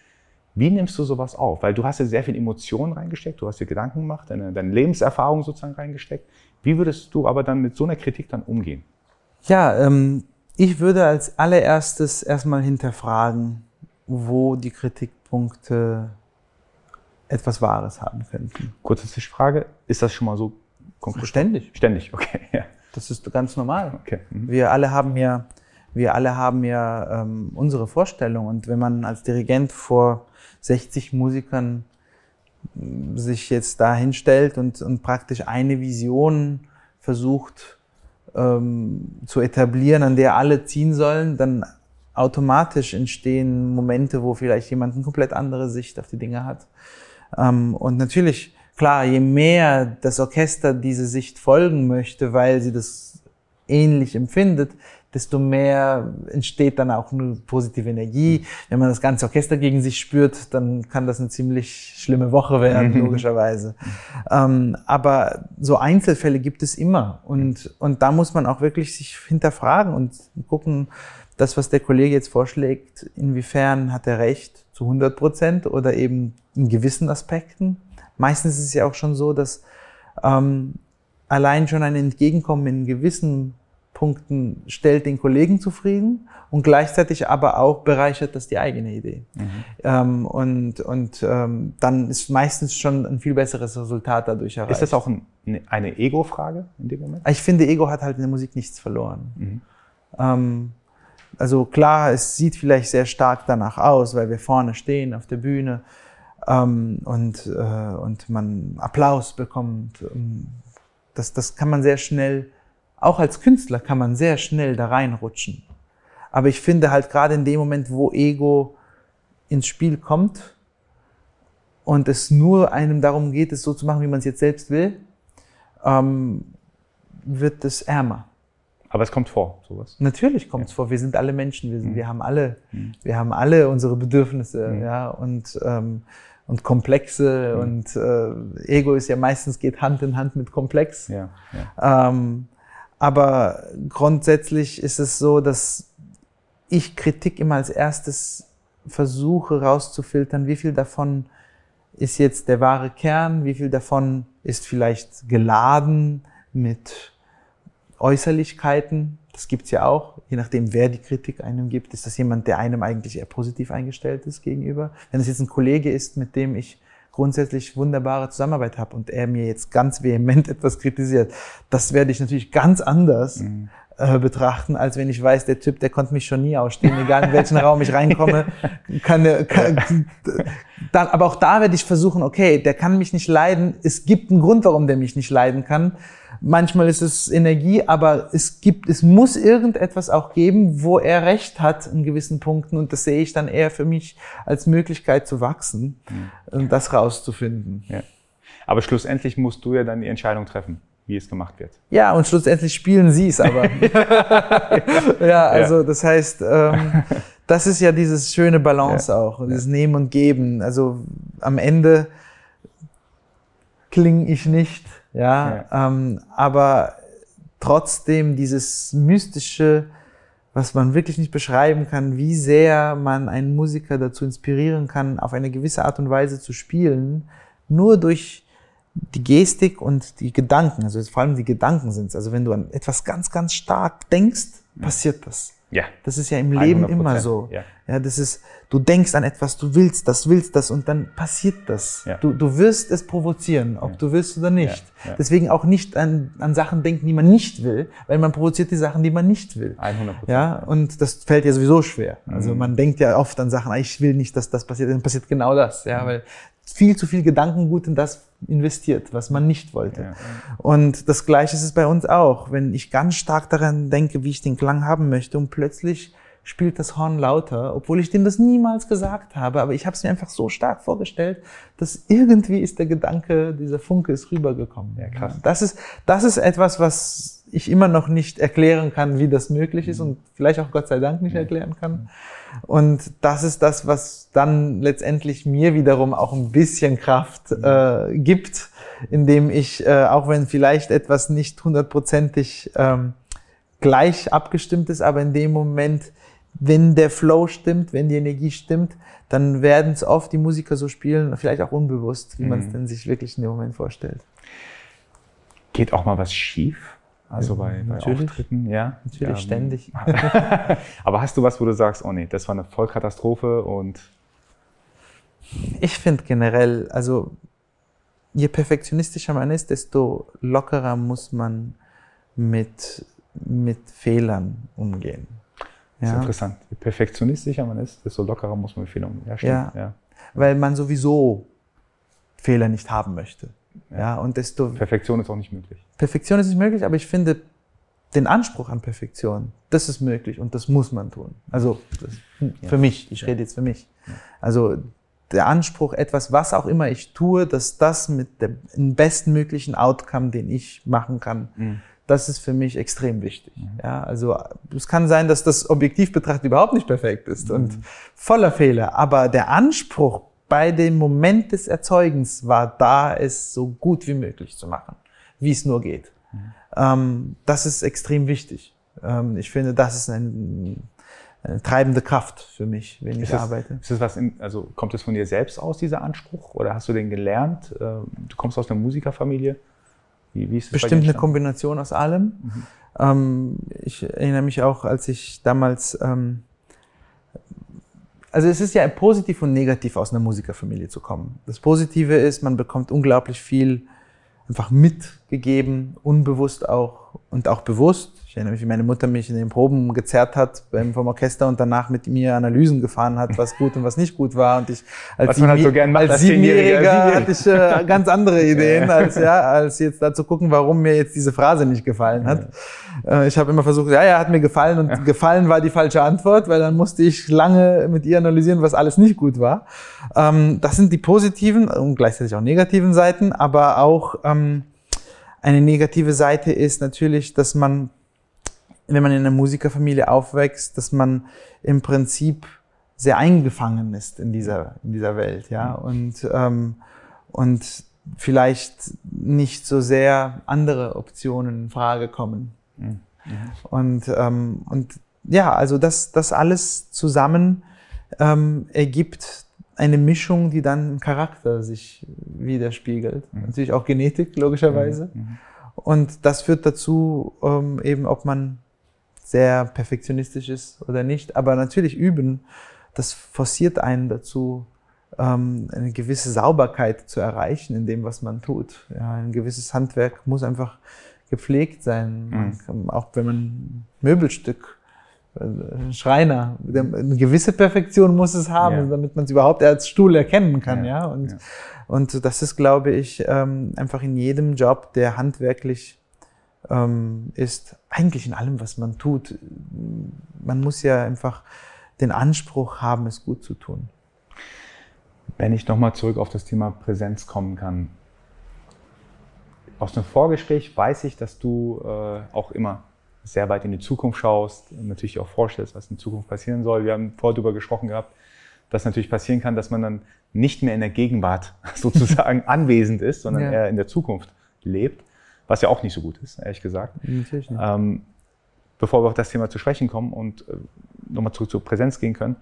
Wie nimmst du sowas auf? Weil du hast ja sehr viel Emotionen reingesteckt, du hast dir Gedanken gemacht, deine, deine Lebenserfahrung sozusagen reingesteckt. Wie würdest du aber dann mit so einer Kritik dann umgehen? Ja, ähm, ich würde als allererstes erstmal hinterfragen, wo die Kritikpunkte etwas Wahres haben könnten. Kurze Zwischenfrage, ist das schon mal so konkret? Ständig. Ständig, okay. Ja. Das ist ganz normal. Okay. Mhm. Wir alle haben ja, wir alle haben ja ähm, unsere Vorstellung und wenn man als Dirigent vor 60 Musikern mm, sich jetzt da hinstellt und, und praktisch eine Vision versucht ähm, zu etablieren, an der alle ziehen sollen, dann automatisch entstehen Momente, wo vielleicht jemand eine komplett andere Sicht auf die Dinge hat. Ähm, und natürlich, klar, je mehr das Orchester diese Sicht folgen möchte, weil sie das ähnlich empfindet, desto mehr entsteht dann auch eine positive Energie. Wenn man das ganze Orchester gegen sich spürt, dann kann das eine ziemlich schlimme Woche werden, mhm. logischerweise. Ähm, aber so Einzelfälle gibt es immer. Und, und da muss man auch wirklich sich hinterfragen und gucken, das, was der Kollege jetzt vorschlägt, inwiefern hat er recht zu 100 Prozent oder eben in gewissen Aspekten. Meistens ist es ja auch schon so, dass ähm, allein schon ein Entgegenkommen in gewissen Punkten stellt den Kollegen zufrieden und gleichzeitig aber auch bereichert das die eigene Idee. Mhm. Ähm, und und ähm, dann ist meistens schon ein viel besseres Resultat dadurch erreicht. Ist das auch ein, eine Ego-Frage in dem Moment? Ich finde, Ego hat halt in der Musik nichts verloren. Mhm. Ähm, also klar, es sieht vielleicht sehr stark danach aus, weil wir vorne stehen auf der Bühne ähm, und, äh, und man Applaus bekommt. Das, das kann man sehr schnell, auch als Künstler kann man sehr schnell da reinrutschen. Aber ich finde halt gerade in dem Moment, wo Ego ins Spiel kommt und es nur einem darum geht, es so zu machen, wie man es jetzt selbst will, ähm, wird es ärmer. Aber es kommt vor, sowas. Natürlich kommt es ja. vor. Wir sind alle Menschen. Wir, sind, mhm. wir haben alle, mhm. wir haben alle unsere Bedürfnisse, mhm. ja, und, ähm, und Komplexe mhm. und äh, Ego ist ja meistens geht Hand in Hand mit Komplex. Ja, ja. Ähm, aber grundsätzlich ist es so, dass ich Kritik immer als erstes versuche rauszufiltern, wie viel davon ist jetzt der wahre Kern, wie viel davon ist vielleicht geladen mit Äußerlichkeiten, das gibt's ja auch, je nachdem, wer die Kritik einem gibt. Ist das jemand, der einem eigentlich eher positiv eingestellt ist gegenüber? Wenn es jetzt ein Kollege ist, mit dem ich grundsätzlich wunderbare Zusammenarbeit habe und er mir jetzt ganz vehement etwas kritisiert, das werde ich natürlich ganz anders mhm. äh, betrachten, als wenn ich weiß, der Typ, der konnte mich schon nie ausstehen, egal in welchen Raum ich reinkomme, kann, kann dann, aber auch da werde ich versuchen, okay, der kann mich nicht leiden, es gibt einen Grund, warum der mich nicht leiden kann Manchmal ist es Energie, aber es gibt, es muss irgendetwas auch geben, wo er recht hat in gewissen Punkten und das sehe ich dann eher für mich als Möglichkeit zu wachsen und das rauszufinden. Ja. Aber schlussendlich musst du ja dann die Entscheidung treffen, wie es gemacht wird. Ja, und schlussendlich spielen sie es aber. ja, also das heißt, ähm, das ist ja dieses schöne Balance ja. auch, dieses ja. Nehmen und Geben. Also am Ende klinge ich nicht ja, ja. Ähm, aber trotzdem dieses mystische, was man wirklich nicht beschreiben kann, wie sehr man einen Musiker dazu inspirieren kann, auf eine gewisse Art und Weise zu spielen, nur durch die Gestik und die Gedanken, also vor allem die Gedanken sind es. Also wenn du an etwas ganz, ganz stark denkst, passiert das. Ja. Das ist ja im Leben immer so. Ja. ja, das ist, du denkst an etwas, du willst das, willst das und dann passiert das. Ja. Du, du wirst es provozieren, ob ja. du willst oder nicht. Ja. Deswegen auch nicht an, an Sachen denken, die man nicht will, weil man provoziert die Sachen, die man nicht will. 100 Ja, und das fällt ja sowieso schwer. Also mhm. man denkt ja oft an Sachen, ah, ich will nicht, dass das passiert, dann passiert genau das. Ja, mhm. weil viel zu viel Gedankengut in das investiert, was man nicht wollte. Ja. Und das Gleiche ist es bei uns auch. Wenn ich ganz stark daran denke, wie ich den Klang haben möchte und plötzlich spielt das Horn lauter, obwohl ich dem das niemals gesagt habe, aber ich habe es mir einfach so stark vorgestellt, dass irgendwie ist der Gedanke, dieser Funke ist rübergekommen. Ja, krass. Das ist, das ist etwas, was ich immer noch nicht erklären kann, wie das möglich ist und vielleicht auch Gott sei Dank nicht erklären kann. Und das ist das, was dann letztendlich mir wiederum auch ein bisschen Kraft äh, gibt, indem ich, äh, auch wenn vielleicht etwas nicht hundertprozentig ähm, gleich abgestimmt ist, aber in dem Moment, wenn der Flow stimmt, wenn die Energie stimmt, dann werden es oft die Musiker so spielen, vielleicht auch unbewusst, wie mhm. man es denn sich wirklich in dem Moment vorstellt. Geht auch mal was schief? Also bei, bei Auftritten, ja. Natürlich, ja, ständig. Aber hast du was, wo du sagst, oh nee, das war eine Vollkatastrophe und. Ich finde generell, also je perfektionistischer man ist, desto lockerer muss man mit, mit Fehlern umgehen. Das ist interessant. Je perfektionistischer man ist, desto lockerer muss man mit Fehlern umgehen. Ja, stimmt. Ja, ja. Weil man sowieso Fehler nicht haben möchte. Ja, und desto. Perfektion ist auch nicht möglich. Perfektion ist nicht möglich, aber ich finde den Anspruch an Perfektion, das ist möglich und das muss man tun. Also das, für ja. mich, ich rede jetzt für mich. Also der Anspruch, etwas, was auch immer ich tue, dass das mit dem bestmöglichen Outcome, den ich machen kann, mhm. das ist für mich extrem wichtig. Mhm. Ja, also es kann sein, dass das objektiv betrachtet überhaupt nicht perfekt ist mhm. und voller Fehler, aber der Anspruch bei dem Moment des Erzeugens war da, es so gut wie möglich zu machen, wie es nur geht. Mhm. Ähm, das ist extrem wichtig. Ähm, ich finde, das ist ein, eine treibende Kraft für mich, wenn ich das, arbeite. Ist das was in, also kommt das von dir selbst aus, dieser Anspruch? Oder hast du den gelernt? Äh, du kommst aus einer Musikerfamilie. Wie, wie ist das Bestimmt eine Kombination aus allem. Mhm. Ähm, ich erinnere mich auch, als ich damals ähm, also es ist ja positiv und negativ aus einer Musikerfamilie zu kommen. Das Positive ist, man bekommt unglaublich viel einfach mitgegeben, unbewusst auch und auch bewusst. Ich erinnere mich, wie meine Mutter mich in den Proben gezerrt hat beim, vom Orchester und danach mit mir Analysen gefahren hat, was gut und was nicht gut war. Und ich als, was man halt so macht, als Siebenjähriger hatte ich äh, ganz andere Ideen, als, ja, als jetzt da zu gucken, warum mir jetzt diese Phrase nicht gefallen hat. Äh, ich habe immer versucht, ja, ja, hat mir gefallen und ja. gefallen war die falsche Antwort, weil dann musste ich lange mit ihr analysieren, was alles nicht gut war. Ähm, das sind die positiven und gleichzeitig auch negativen Seiten, aber auch ähm, eine negative Seite ist natürlich, dass man wenn man in einer Musikerfamilie aufwächst, dass man im Prinzip sehr eingefangen ist in dieser, in dieser Welt, ja, mhm. und, ähm, und vielleicht nicht so sehr andere Optionen in Frage kommen. Mhm. Und, ähm, und ja, also das, das alles zusammen ähm, ergibt eine Mischung, die dann im Charakter sich widerspiegelt. Mhm. Natürlich auch Genetik, logischerweise. Mhm. mhm. Und das führt dazu, ähm, eben, ob man sehr perfektionistisch ist oder nicht. Aber natürlich üben, das forciert einen dazu, ähm, eine gewisse Sauberkeit zu erreichen in dem, was man tut. Ja, ein gewisses Handwerk muss einfach gepflegt sein. Mhm. Kann, auch wenn man ein Möbelstück, äh, ein Schreiner, eine gewisse Perfektion muss es haben, ja. damit man es überhaupt als Stuhl erkennen kann. Ja, ja? Und, und das ist, glaube ich, ähm, einfach in jedem Job, der handwerklich ähm, ist eigentlich in allem, was man tut. Man muss ja einfach den Anspruch haben, es gut zu tun. Wenn ich nochmal zurück auf das Thema Präsenz kommen kann. Aus dem Vorgespräch weiß ich, dass du äh, auch immer sehr weit in die Zukunft schaust, natürlich auch vorstellst, was in Zukunft passieren soll. Wir haben vorher darüber gesprochen gehabt, dass natürlich passieren kann, dass man dann nicht mehr in der Gegenwart sozusagen anwesend ist, sondern ja. eher in der Zukunft lebt was ja auch nicht so gut ist, ehrlich gesagt. Natürlich nicht. Ähm, bevor wir auf das Thema zu sprechen kommen und äh, nochmal zurück zur Präsenz gehen können,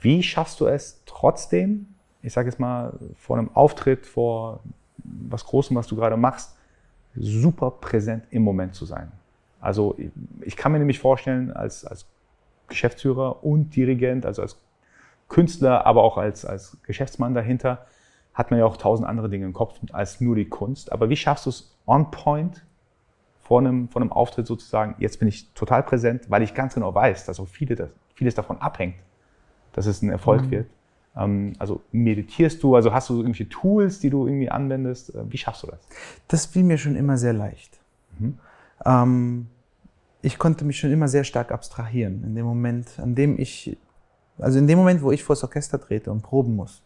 wie schaffst du es trotzdem, ich sage jetzt mal, vor einem Auftritt, vor was Großem, was du gerade machst, super präsent im Moment zu sein? Also ich kann mir nämlich vorstellen, als, als Geschäftsführer und Dirigent, also als Künstler, aber auch als, als Geschäftsmann dahinter, hat man ja auch tausend andere Dinge im Kopf als nur die Kunst. Aber wie schaffst du es on point vor einem, vor einem Auftritt sozusagen, jetzt bin ich total präsent, weil ich ganz genau weiß, dass auch viele das, vieles davon abhängt, dass es ein Erfolg mhm. wird. Ähm, also meditierst du, also hast du irgendwelche Tools, die du irgendwie anwendest? Äh, wie schaffst du das? Das fiel mir schon immer sehr leicht. Mhm. Ähm, ich konnte mich schon immer sehr stark abstrahieren in dem Moment, an dem ich, also in dem Moment, wo ich vor das Orchester trete und proben muss.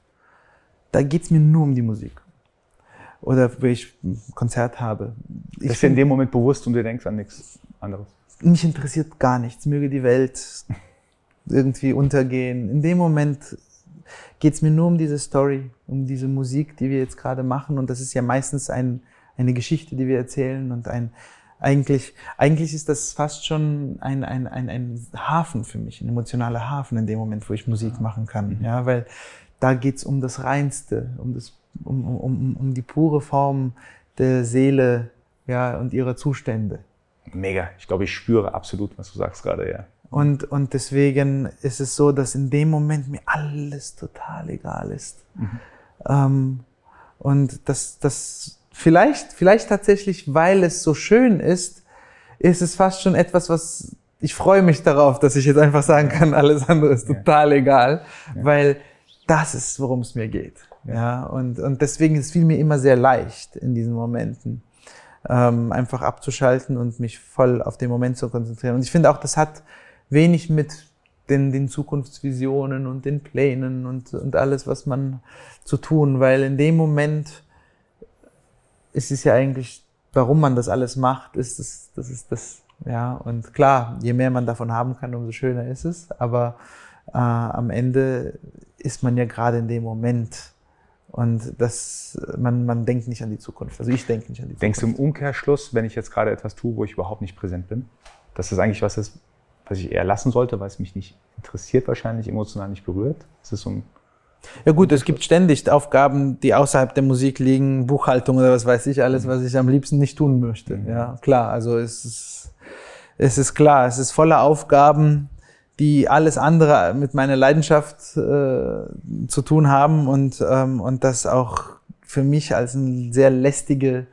Da geht's mir nur um die Musik. Oder wo ich ein Konzert habe. Ich Bist du in dem Moment bewusst und du denkst an nichts anderes? Mich interessiert gar nichts. Möge die Welt irgendwie untergehen. In dem Moment geht's mir nur um diese Story, um diese Musik, die wir jetzt gerade machen. Und das ist ja meistens ein, eine Geschichte, die wir erzählen und ein, eigentlich, eigentlich ist das fast schon ein, ein, ein, ein Hafen für mich, ein emotionaler Hafen in dem Moment, wo ich Musik machen kann. Mhm. Ja, weil da geht's um das Reinste, um, das, um, um, um die pure Form der Seele ja, und ihrer Zustände. Mega. Ich glaube, ich spüre absolut, was du sagst gerade, ja. Und, und deswegen ist es so, dass in dem Moment mir alles total egal ist. Mhm. Ähm, und das, das vielleicht, vielleicht tatsächlich, weil es so schön ist, ist es fast schon etwas, was ich freue mich darauf, dass ich jetzt einfach sagen kann, alles andere ist total egal, ja. weil das ist, worum es mir geht. Ja, und, und deswegen ist es mir immer sehr leicht in diesen Momenten, ähm, einfach abzuschalten und mich voll auf den Moment zu konzentrieren. Und ich finde auch, das hat wenig mit den, den Zukunftsvisionen und den Plänen und, und alles, was man zu tun, weil in dem Moment ist es ja eigentlich, warum man das alles macht, ist das, das ist das, ja, und klar, je mehr man davon haben kann, umso schöner ist es, aber äh, am Ende ist man ja gerade in dem Moment und das, man, man denkt nicht an die Zukunft. Also ich denke nicht an die Zukunft. Denkst du im Umkehrschluss, wenn ich jetzt gerade etwas tue, wo ich überhaupt nicht präsent bin, dass das eigentlich was ist, was ich eher lassen sollte, weil es mich nicht interessiert, wahrscheinlich emotional nicht berührt. Das ist so ein ja gut, es gibt ständig Aufgaben, die außerhalb der Musik liegen, Buchhaltung oder was weiß ich, alles, was ich am liebsten nicht tun möchte. Mhm. Ja, klar, also es ist, es ist klar, es ist voller Aufgaben, die alles andere mit meiner Leidenschaft äh, zu tun haben und, ähm, und das auch für mich als eine sehr lästige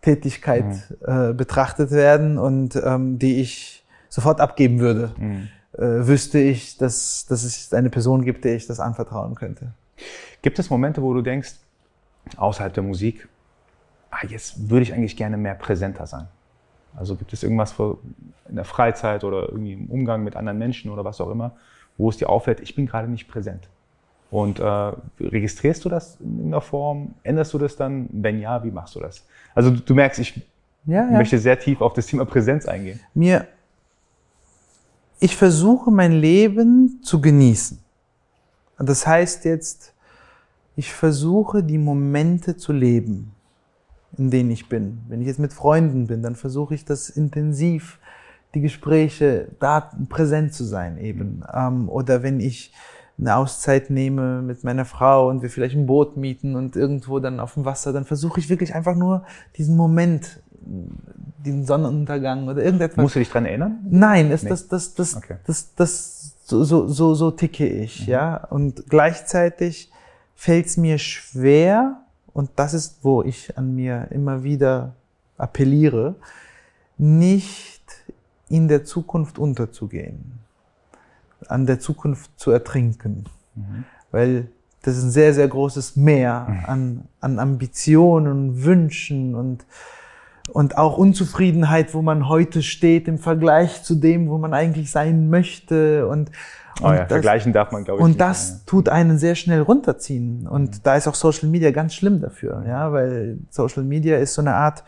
Tätigkeit mhm. äh, betrachtet werden und ähm, die ich sofort abgeben würde, mhm. äh, wüsste ich, dass, dass es eine Person gibt, der ich das anvertrauen könnte. Gibt es Momente, wo du denkst, außerhalb der Musik, ah, jetzt würde ich eigentlich gerne mehr präsenter sein? Also gibt es irgendwas in der Freizeit oder irgendwie im Umgang mit anderen Menschen oder was auch immer, wo es dir auffällt, ich bin gerade nicht präsent? Und äh, registrierst du das in irgendeiner Form? Änderst du das dann? Wenn ja, wie machst du das? Also du, du merkst, ich ja, ja. möchte sehr tief auf das Thema Präsenz eingehen. Mir ich versuche mein Leben zu genießen. Das heißt jetzt, ich versuche die Momente zu leben, in denen ich bin. Wenn ich jetzt mit Freunden bin, dann versuche ich das intensiv, die Gespräche, da präsent zu sein eben. Ähm, oder wenn ich eine Auszeit nehme mit meiner Frau und wir vielleicht ein Boot mieten und irgendwo dann auf dem Wasser, dann versuche ich wirklich einfach nur diesen Moment den Sonnenuntergang oder irgendetwas. Musst du dich dran erinnern? Nein, ist nee. das, das, das, okay. das, das, so, so, so, so ticke ich, mhm. ja. Und gleichzeitig fällt es mir schwer, und das ist, wo ich an mir immer wieder appelliere, nicht in der Zukunft unterzugehen, an der Zukunft zu ertrinken. Mhm. Weil das ist ein sehr, sehr großes Meer an, an Ambitionen, Wünschen und und auch Unzufriedenheit, wo man heute steht im Vergleich zu dem, wo man eigentlich sein möchte und Oh ja, das, vergleichen darf man, glaube ich. Und das mehr, ja. tut einen sehr schnell runterziehen. Und mhm. da ist auch Social Media ganz schlimm dafür, ja, weil Social Media ist so eine Art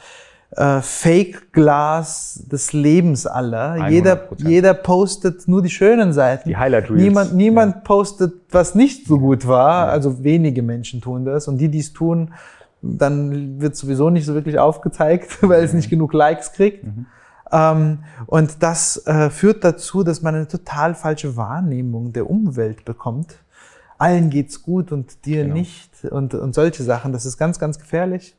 äh, Fake-Glas des Lebens aller. Jeder, jeder postet nur die schönen Seiten. Die Highlight Reels. Niemand, niemand ja. postet, was nicht so gut war. Also wenige Menschen tun das. Und die, die es tun, dann wird sowieso nicht so wirklich aufgezeigt, weil es nicht genug Likes kriegt. Mhm. Ähm, und das äh, führt dazu, dass man eine total falsche Wahrnehmung der Umwelt bekommt. Allen geht's gut und dir genau. nicht und, und solche Sachen. Das ist ganz, ganz gefährlich.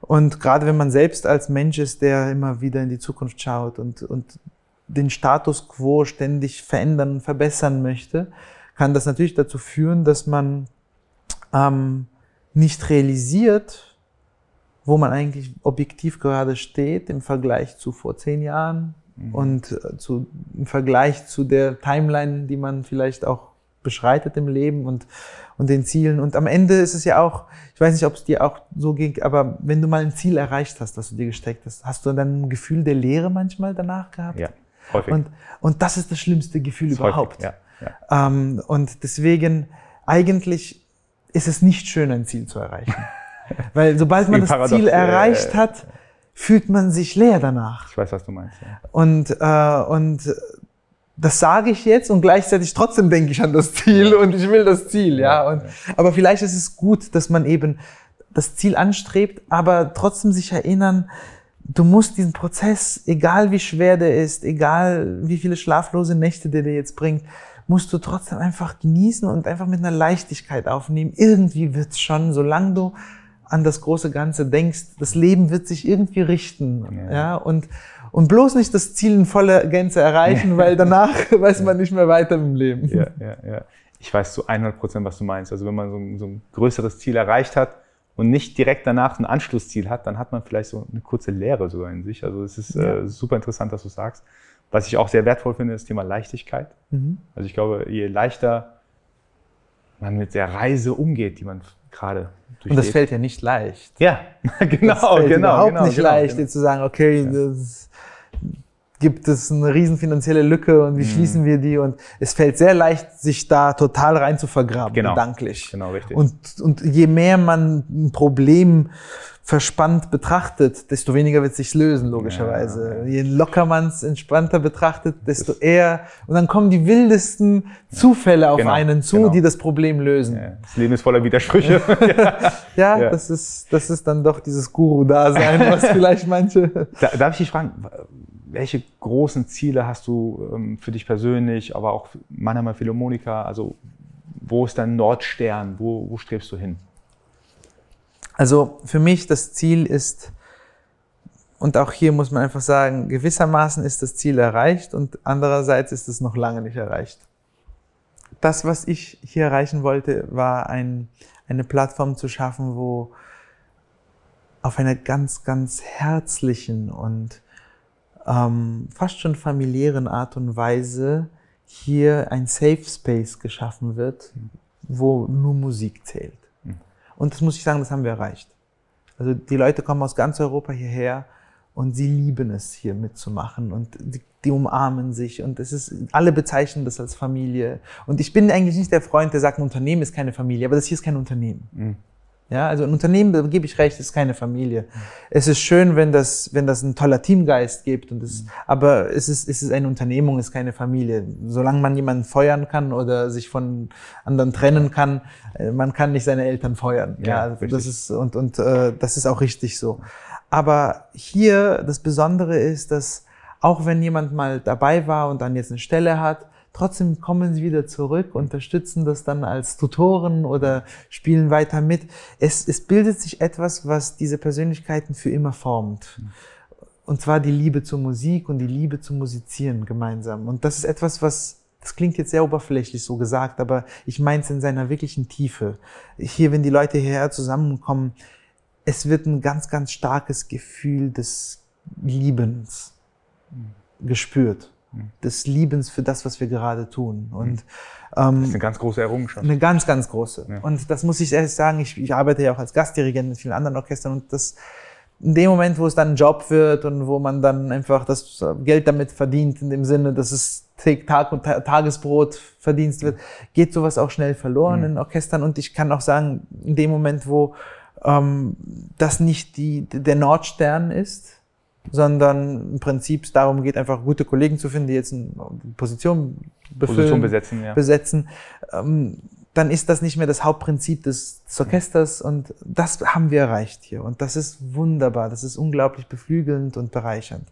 Und gerade wenn man selbst als Mensch ist, der immer wieder in die Zukunft schaut und, und den Status quo ständig verändern, verbessern möchte, kann das natürlich dazu führen, dass man ähm, nicht realisiert, wo man eigentlich objektiv gerade steht im Vergleich zu vor zehn Jahren mhm. und äh, zu, im Vergleich zu der Timeline, die man vielleicht auch beschreitet im Leben und, und den Zielen. Und am Ende ist es ja auch, ich weiß nicht, ob es dir auch so ging, aber wenn du mal ein Ziel erreicht hast, das du dir gesteckt hast, hast du dann ein Gefühl der Leere manchmal danach gehabt? Ja, häufig. Und, und das ist das schlimmste Gefühl das überhaupt. Häufig, ja, ja. Ähm, und deswegen, eigentlich ist es nicht schön, ein Ziel zu erreichen. Weil sobald man das Paradox, Ziel erreicht äh, hat, fühlt man sich leer danach. Ich weiß, was du meinst. Ja. Und, äh, und das sage ich jetzt und gleichzeitig trotzdem denke ich an das Ziel und ich will das Ziel, ja. Und, aber vielleicht ist es gut, dass man eben das Ziel anstrebt, aber trotzdem sich erinnern, du musst diesen Prozess, egal wie schwer der ist, egal wie viele schlaflose Nächte der dir jetzt bringt, musst du trotzdem einfach genießen und einfach mit einer Leichtigkeit aufnehmen. Irgendwie wird's schon, solange du an das große Ganze denkst, das Leben wird sich irgendwie richten, ja, ja und und bloß nicht das Ziel in voller Gänze erreichen, weil danach weiß man nicht mehr weiter im Leben. Ja, ja, ja. Ich weiß zu 100 Prozent, was du meinst. Also wenn man so ein, so ein größeres Ziel erreicht hat und nicht direkt danach ein Anschlussziel hat, dann hat man vielleicht so eine kurze Leere sogar in sich. Also es ist ja. äh, super interessant, dass du sagst. Was ich auch sehr wertvoll finde, ist das Thema Leichtigkeit. Mhm. Also ich glaube, je leichter man mit der Reise umgeht, die man gerade durchlebt. Und das fällt ja nicht leicht. Ja, genau, das fällt genau. Überhaupt genau, nicht genau, leicht, genau. zu sagen, okay, ja. das gibt es eine riesen finanzielle Lücke und wie mhm. schließen wir die? Und es fällt sehr leicht, sich da total rein zu vergraben, genau. gedanklich. Genau, richtig. Und, und je mehr man ein Problem verspannt betrachtet, desto weniger wird sich lösen, logischerweise. Ja, ja. Je locker man es entspannter betrachtet, desto eher. Und dann kommen die wildesten Zufälle auf genau, einen zu, genau. die das Problem lösen. Ja, das Leben ist voller Widersprüche. ja, Das, ist, das ist dann doch dieses Guru-Dasein, was vielleicht manche. Darf ich dich fragen, welche großen Ziele hast du ähm, für dich persönlich, aber auch Mannheimer Philharmoniker? Also, wo ist dein Nordstern? Wo, wo strebst du hin? Also für mich das Ziel ist, und auch hier muss man einfach sagen, gewissermaßen ist das Ziel erreicht und andererseits ist es noch lange nicht erreicht. Das, was ich hier erreichen wollte, war ein, eine Plattform zu schaffen, wo auf einer ganz, ganz herzlichen und ähm, fast schon familiären Art und Weise hier ein Safe Space geschaffen wird, wo nur Musik zählt. Und das muss ich sagen, das haben wir erreicht. Also die Leute kommen aus ganz Europa hierher und sie lieben es, hier mitzumachen und die, die, umarmen sich und es ist, alle bezeichnen das als Familie. Und ich bin eigentlich nicht der Freund, der sagt, ein Unternehmen ist keine Familie, aber das hier ist kein Unternehmen. Mhm. Ja, also ein Unternehmen, da gebe ich recht, ist keine Familie. Es ist schön, wenn das, wenn das ein toller Teamgeist gibt und es, aber es ist, es ist eine Unternehmung, es ist keine Familie. Solange man jemanden feuern kann oder sich von anderen trennen kann, äh, man kann nicht seine Eltern feuern. Ja, ja das ist, und, und, äh, das ist auch richtig so. Aber hier, das Besondere ist, dass auch wenn jemand mal dabei war und dann jetzt eine Stelle hat, Trotzdem kommen sie wieder zurück, unterstützen das dann als Tutoren oder spielen weiter mit. Es, es bildet sich etwas, was diese Persönlichkeiten für immer formt. Und zwar die Liebe zur Musik und die Liebe zum Musizieren gemeinsam. Und das ist etwas, was das klingt jetzt sehr oberflächlich so gesagt, aber ich meine es in seiner wirklichen Tiefe. Hier, wenn die Leute hierher zusammenkommen, es wird ein ganz, ganz starkes Gefühl des Liebens gespürt des Liebens für das, was wir gerade tun. Und ähm, das ist eine ganz große Errungenschaft. Eine ganz, ganz große. Ja. Und das muss ich ehrlich sagen, ich, ich arbeite ja auch als Gastdirigent mit vielen anderen Orchestern und das in dem Moment, wo es dann ein Job wird und wo man dann einfach das Geld damit verdient, in dem Sinne, dass es Tag und Tagesbrot Verdienst wird, geht sowas auch schnell verloren mhm. in Orchestern. Und ich kann auch sagen, in dem Moment, wo ähm, das nicht die, der Nordstern ist, sondern im Prinzip es darum geht, einfach gute Kollegen zu finden, die jetzt eine Position, befüllen, Position besetzen, ja. besetzen ähm, dann ist das nicht mehr das Hauptprinzip des, des Orchesters und das haben wir erreicht hier und das ist wunderbar, das ist unglaublich beflügelnd und bereichernd.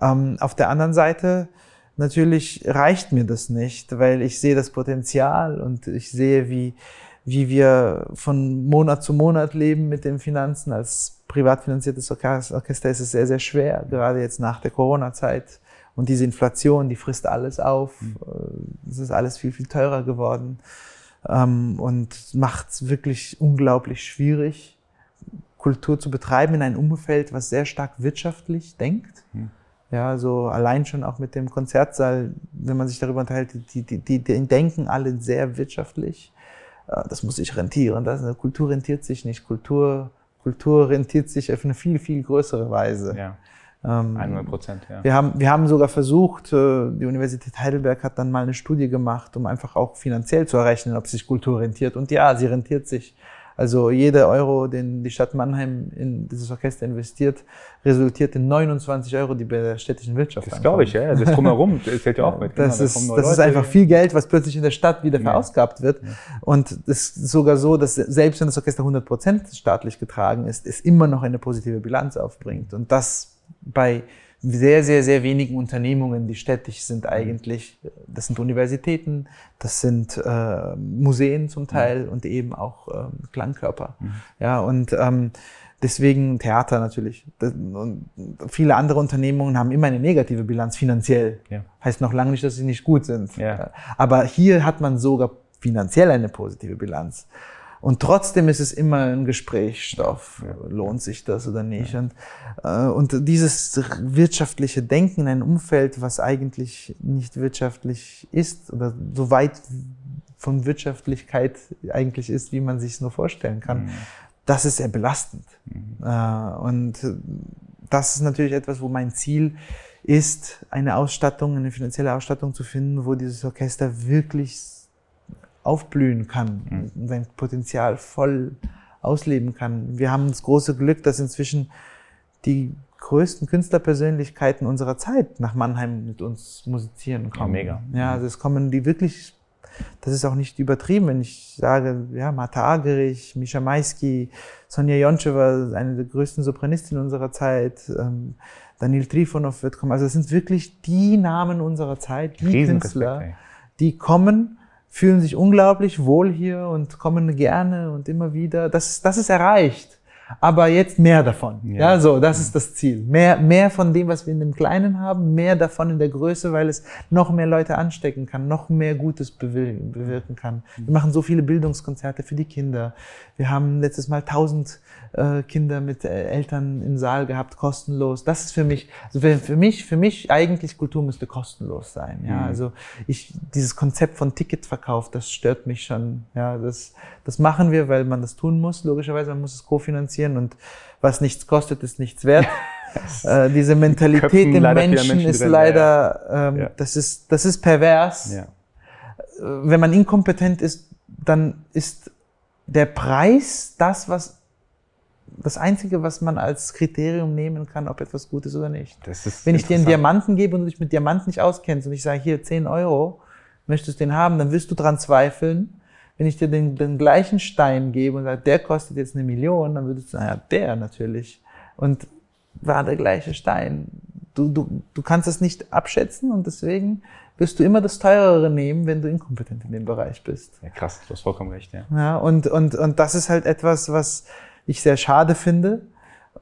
Ähm, auf der anderen Seite natürlich reicht mir das nicht, weil ich sehe das Potenzial und ich sehe, wie, wie wir von Monat zu Monat leben mit den Finanzen als privat finanziertes Orchester ist es sehr, sehr schwer, gerade jetzt nach der Corona-Zeit Und diese Inflation, die frisst alles auf. Mhm. Äh, es ist alles viel, viel teurer geworden ähm, und macht es wirklich unglaublich schwierig, Kultur zu betreiben in einem Umfeld, was sehr stark wirtschaftlich denkt. Mhm. Ja, so allein schon auch mit dem Konzertsaal, wenn man sich darüber unterhält, die, die, die denken alle sehr wirtschaftlich. Äh, das muss sich rentieren. Das, Kultur rentiert sich nicht. Kultur, Kultur rentiert sich auf eine viel, viel größere Weise. Ja. 100 ähm, Prozent, ja. Wir haben, wir haben sogar versucht, äh, die Universität Heidelberg hat dann mal eine Studie gemacht, um einfach auch finanziell zu errechnen, ob sich Kultur rentiert. Und ja, sie rentiert sich. Also jeder Euro, den die Stadt Mannheim in dieses Orchester investiert, resultiert in 29 Euro, die bei der städtischen Wirtschaft Das glaube ich, ja. Das drumherum zählt ja auch mit. Das, genau, ist, das ist einfach viel Geld, was plötzlich in der Stadt wieder verausgabt wird. Ja. Und es ist sogar so, dass selbst wenn das Orchester 100 Prozent staatlich getragen ist, es immer noch eine positive Bilanz aufbringt. Und das bei sehr, sehr, sehr wenigen Unternehmungen, die städtisch sind eigentlich. Das sind Universitäten, das sind äh, Museen zum Teil mhm. und eben auch ähm, Klangkörper. Mhm. Ja, und ähm, deswegen Theater natürlich. Und viele andere Unternehmungen haben immer eine negative Bilanz finanziell. Ja. Heißt noch lange nicht, dass sie nicht gut sind. Ja. Aber hier hat man sogar finanziell eine positive Bilanz. Und trotzdem ist es immer ein Gesprächsstoff. Lohnt sich das oder nicht? Ja. Und, äh, und dieses wirtschaftliche Denken in einem Umfeld, was eigentlich nicht wirtschaftlich ist oder so weit von Wirtschaftlichkeit eigentlich ist, wie man sich es nur vorstellen kann, mhm. das ist sehr belastend. Mhm. Äh, und das ist natürlich etwas, wo mein Ziel ist, eine Ausstattung, eine finanzielle Ausstattung zu finden, wo dieses Orchester wirklich aufblühen kann, mhm. sein Potenzial voll ausleben kann. Wir haben das große Glück, dass inzwischen die größten Künstlerpersönlichkeiten unserer Zeit nach Mannheim mit uns musizieren kommen. Ja, mega. Ja, also es kommen die wirklich, das ist auch nicht übertrieben, wenn ich sage, ja, Marta Agerich, Misha Maisky, Sonja Joncheva, eine der größten Sopranistinnen unserer Zeit, ähm, Daniel Trifonov wird kommen. Also es sind wirklich die Namen unserer Zeit, die Künstler, die kommen fühlen sich unglaublich wohl hier und kommen gerne und immer wieder. Das, das ist erreicht. Aber jetzt mehr davon. Ja, ja so, das ist das Ziel. Mehr, mehr von dem, was wir in dem Kleinen haben, mehr davon in der Größe, weil es noch mehr Leute anstecken kann, noch mehr Gutes bewirken kann. Wir machen so viele Bildungskonzerte für die Kinder. Wir haben letztes Mal tausend äh, Kinder mit äh, Eltern im Saal gehabt, kostenlos. Das ist für mich, also für, für mich, für mich eigentlich Kultur müsste kostenlos sein. Ja, mhm. also ich, dieses Konzept von Ticketverkauf, das stört mich schon. Ja, das, das machen wir, weil man das tun muss. Logischerweise, man muss es kofinanzieren und was nichts kostet, ist nichts wert. äh, diese Mentalität im Menschen, Menschen, ist drin, leider, ja. ähm, ja. das ist, das ist pervers. Ja. Äh, wenn man inkompetent ist, dann ist der Preis das, was das Einzige, was man als Kriterium nehmen kann, ob etwas gut ist oder nicht. Wenn ich dir einen Diamanten gebe und du dich mit Diamanten nicht auskennst und ich sage, hier 10 Euro, möchtest du den haben, dann wirst du dran zweifeln. Wenn ich dir den, den gleichen Stein gebe und sage, der kostet jetzt eine Million, dann würdest du sagen, ja, der natürlich. Und war der gleiche Stein. Du, du, du kannst es nicht abschätzen und deswegen wirst du immer das Teurere nehmen, wenn du inkompetent in dem Bereich bist. Ja, krass, du hast vollkommen recht, ja. Ja, und, und, und das ist halt etwas, was, ich sehr schade finde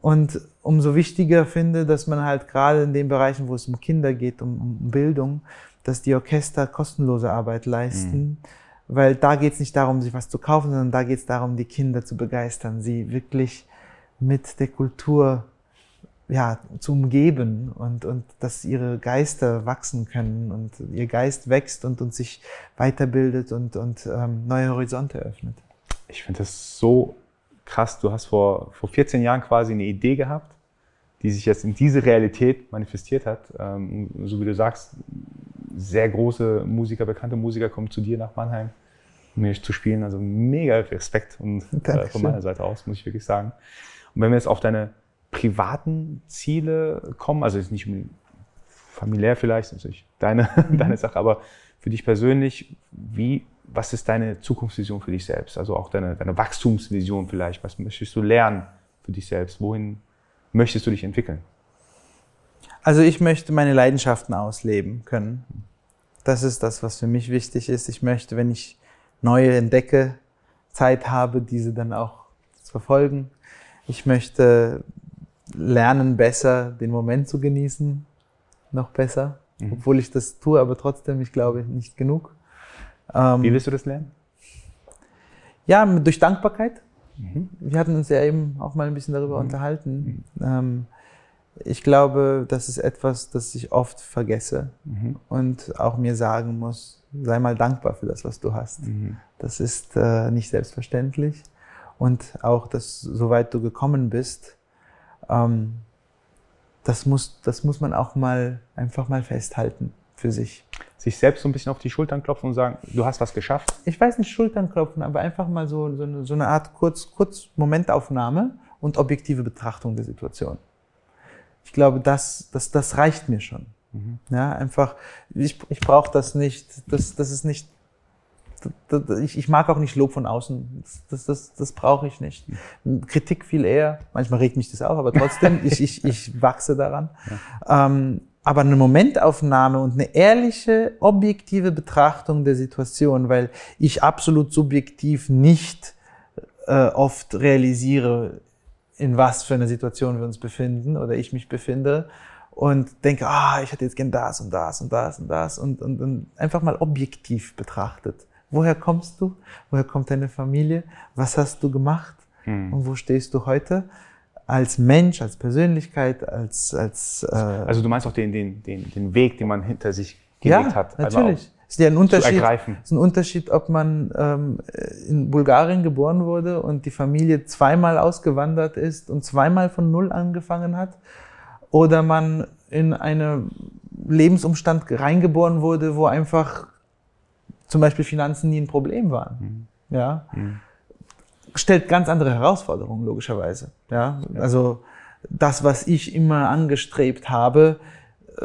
und umso wichtiger finde, dass man halt gerade in den Bereichen, wo es um Kinder geht, um, um Bildung, dass die Orchester kostenlose Arbeit leisten, mhm. Weil da geht es nicht darum, sich was zu kaufen, sondern da geht es darum, die Kinder zu begeistern, sie wirklich mit der Kultur ja, zu umgeben und, und dass ihre Geister wachsen können und ihr Geist wächst und, und sich weiterbildet und, und ähm, neue Horizonte öffnet. Ich finde das so krass, du hast vor, vor 14 Jahren quasi eine Idee gehabt, die sich jetzt in diese Realität manifestiert hat. Ähm, so wie du sagst, sehr große Musiker, bekannte Musiker kommen zu dir nach Mannheim, um hier zu spielen. Also mega Respekt und, äh, von meiner Seite aus, muss ich wirklich sagen. Und wenn wir jetzt auf deine privaten Ziele kommen, also jetzt nicht familiär vielleicht, natürlich deine, mhm. deine Sache, aber für dich persönlich, wie was ist deine Zukunftsvision für dich selbst? Also auch deine, deine Wachstumsvision vielleicht. Was möchtest du lernen für dich selbst? Wohin möchtest du dich entwickeln? Also ich möchte meine Leidenschaften ausleben können. Das ist das, was für mich wichtig ist. Ich möchte, wenn ich neue entdecke, Zeit habe, diese dann auch zu verfolgen. Ich möchte lernen, besser den Moment zu genießen noch besser, mhm. obwohl ich das tue, aber trotzdem, ich glaube, nicht genug. Ähm, Wie willst du das lernen? Ja, durch Dankbarkeit. Mhm. Wir hatten uns ja eben auch mal ein bisschen darüber mhm. unterhalten. Mhm. Ähm, ich glaube, das ist etwas, das ich oft vergesse mhm. und auch mir sagen muss, sei mal dankbar für das, was du hast. Mhm. Das ist äh, nicht selbstverständlich. Und auch, dass soweit du gekommen bist, ähm, das, muss, das muss man auch mal einfach mal festhalten für sich. Sich selbst so ein bisschen auf die Schultern klopfen und sagen, du hast was geschafft? Ich weiß nicht Schultern klopfen, aber einfach mal so, so, eine, so eine Art kurz, kurz Momentaufnahme und objektive Betrachtung der Situation. Ich glaube, das, das, das reicht mir schon. Mhm. Ja, einfach, ich, ich brauche das nicht, das, das ist nicht, das, das, ich, ich mag auch nicht Lob von außen, das, das, das, das brauche ich nicht. Mhm. Kritik viel eher, manchmal regt mich das auch, aber trotzdem, ich, ich, ich wachse daran. Ja. Ähm, aber eine Momentaufnahme und eine ehrliche, objektive Betrachtung der Situation, weil ich absolut subjektiv nicht äh, oft realisiere, in was für einer Situation wir uns befinden oder ich mich befinde und denke, ah, ich hätte jetzt gern das und das und das und das und, und, und einfach mal objektiv betrachtet. Woher kommst du? Woher kommt deine Familie? Was hast du gemacht? Hm. Und wo stehst du heute? Als Mensch, als Persönlichkeit, als... als äh also du meinst auch den, den, den, den Weg, den man hinter sich gelegt ja, hat. natürlich. Ist ja ein Unterschied. Ist ein Unterschied, ob man ähm, in Bulgarien geboren wurde und die Familie zweimal ausgewandert ist und zweimal von Null angefangen hat, oder man in einen Lebensumstand reingeboren wurde, wo einfach zum Beispiel Finanzen nie ein Problem waren. Mhm. Ja. Mhm. Stellt ganz andere Herausforderungen, logischerweise. Ja. Also das, was ich immer angestrebt habe,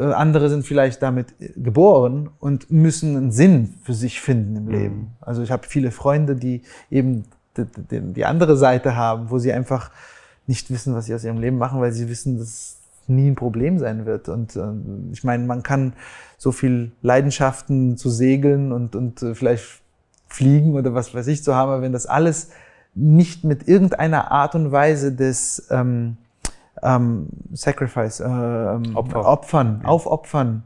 andere sind vielleicht damit geboren und müssen einen Sinn für sich finden im Leben. Mhm. Also ich habe viele Freunde, die eben die, andere Seite haben, wo sie einfach nicht wissen, was sie aus ihrem Leben machen, weil sie wissen, dass es nie ein Problem sein wird. Und äh, ich meine, man kann so viel Leidenschaften zu segeln und, und äh, vielleicht fliegen oder was weiß ich zu haben, aber wenn das alles nicht mit irgendeiner Art und Weise des ähm, ähm, Sacrifice, äh, ähm, Opfer. Opfern, ja. Aufopfern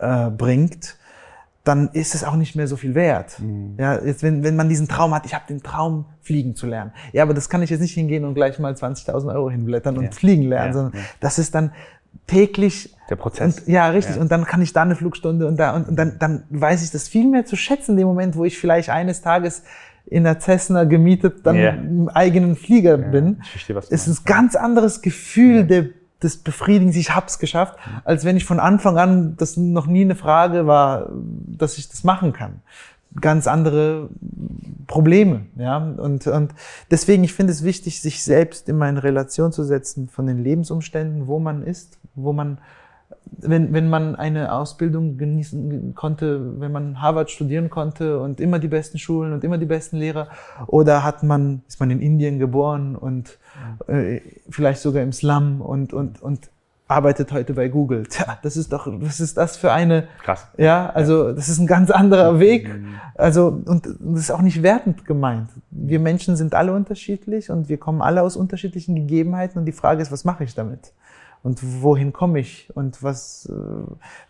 äh, bringt, dann ist es auch nicht mehr so viel wert. Mhm. Ja, jetzt wenn, wenn man diesen Traum hat, ich habe den Traum, fliegen zu lernen. Ja, aber das kann ich jetzt nicht hingehen und gleich mal 20.000 Euro hinblättern und ja. fliegen lernen, ja. sondern das ist dann täglich. Der Prozess. Und, ja, richtig. Und dann kann ich da eine Flugstunde und da und, und dann, dann weiß ich das viel mehr zu schätzen, in dem Moment, wo ich vielleicht eines Tages in der Cessna gemietet, dann yeah. im eigenen Flieger ja, bin. Verstehe, ist ein ganz anderes Gefühl ja. der, des Befriedigens, ich hab's geschafft, als wenn ich von Anfang an, das noch nie eine Frage war, dass ich das machen kann. Ganz andere Probleme, ja. Und, und deswegen, ich finde es wichtig, sich selbst immer in Relation zu setzen von den Lebensumständen, wo man ist, wo man wenn, wenn man eine Ausbildung genießen konnte, wenn man Harvard studieren konnte und immer die besten Schulen und immer die besten Lehrer, oder hat man, ist man in Indien geboren und äh, vielleicht sogar im Slum und, und, und arbeitet heute bei Google. Tja, das ist doch, was ist das für eine, Krass. ja, also das ist ein ganz anderer Weg. Also, und das ist auch nicht wertend gemeint. Wir Menschen sind alle unterschiedlich und wir kommen alle aus unterschiedlichen Gegebenheiten und die Frage ist, was mache ich damit? Und wohin komme ich und was, äh,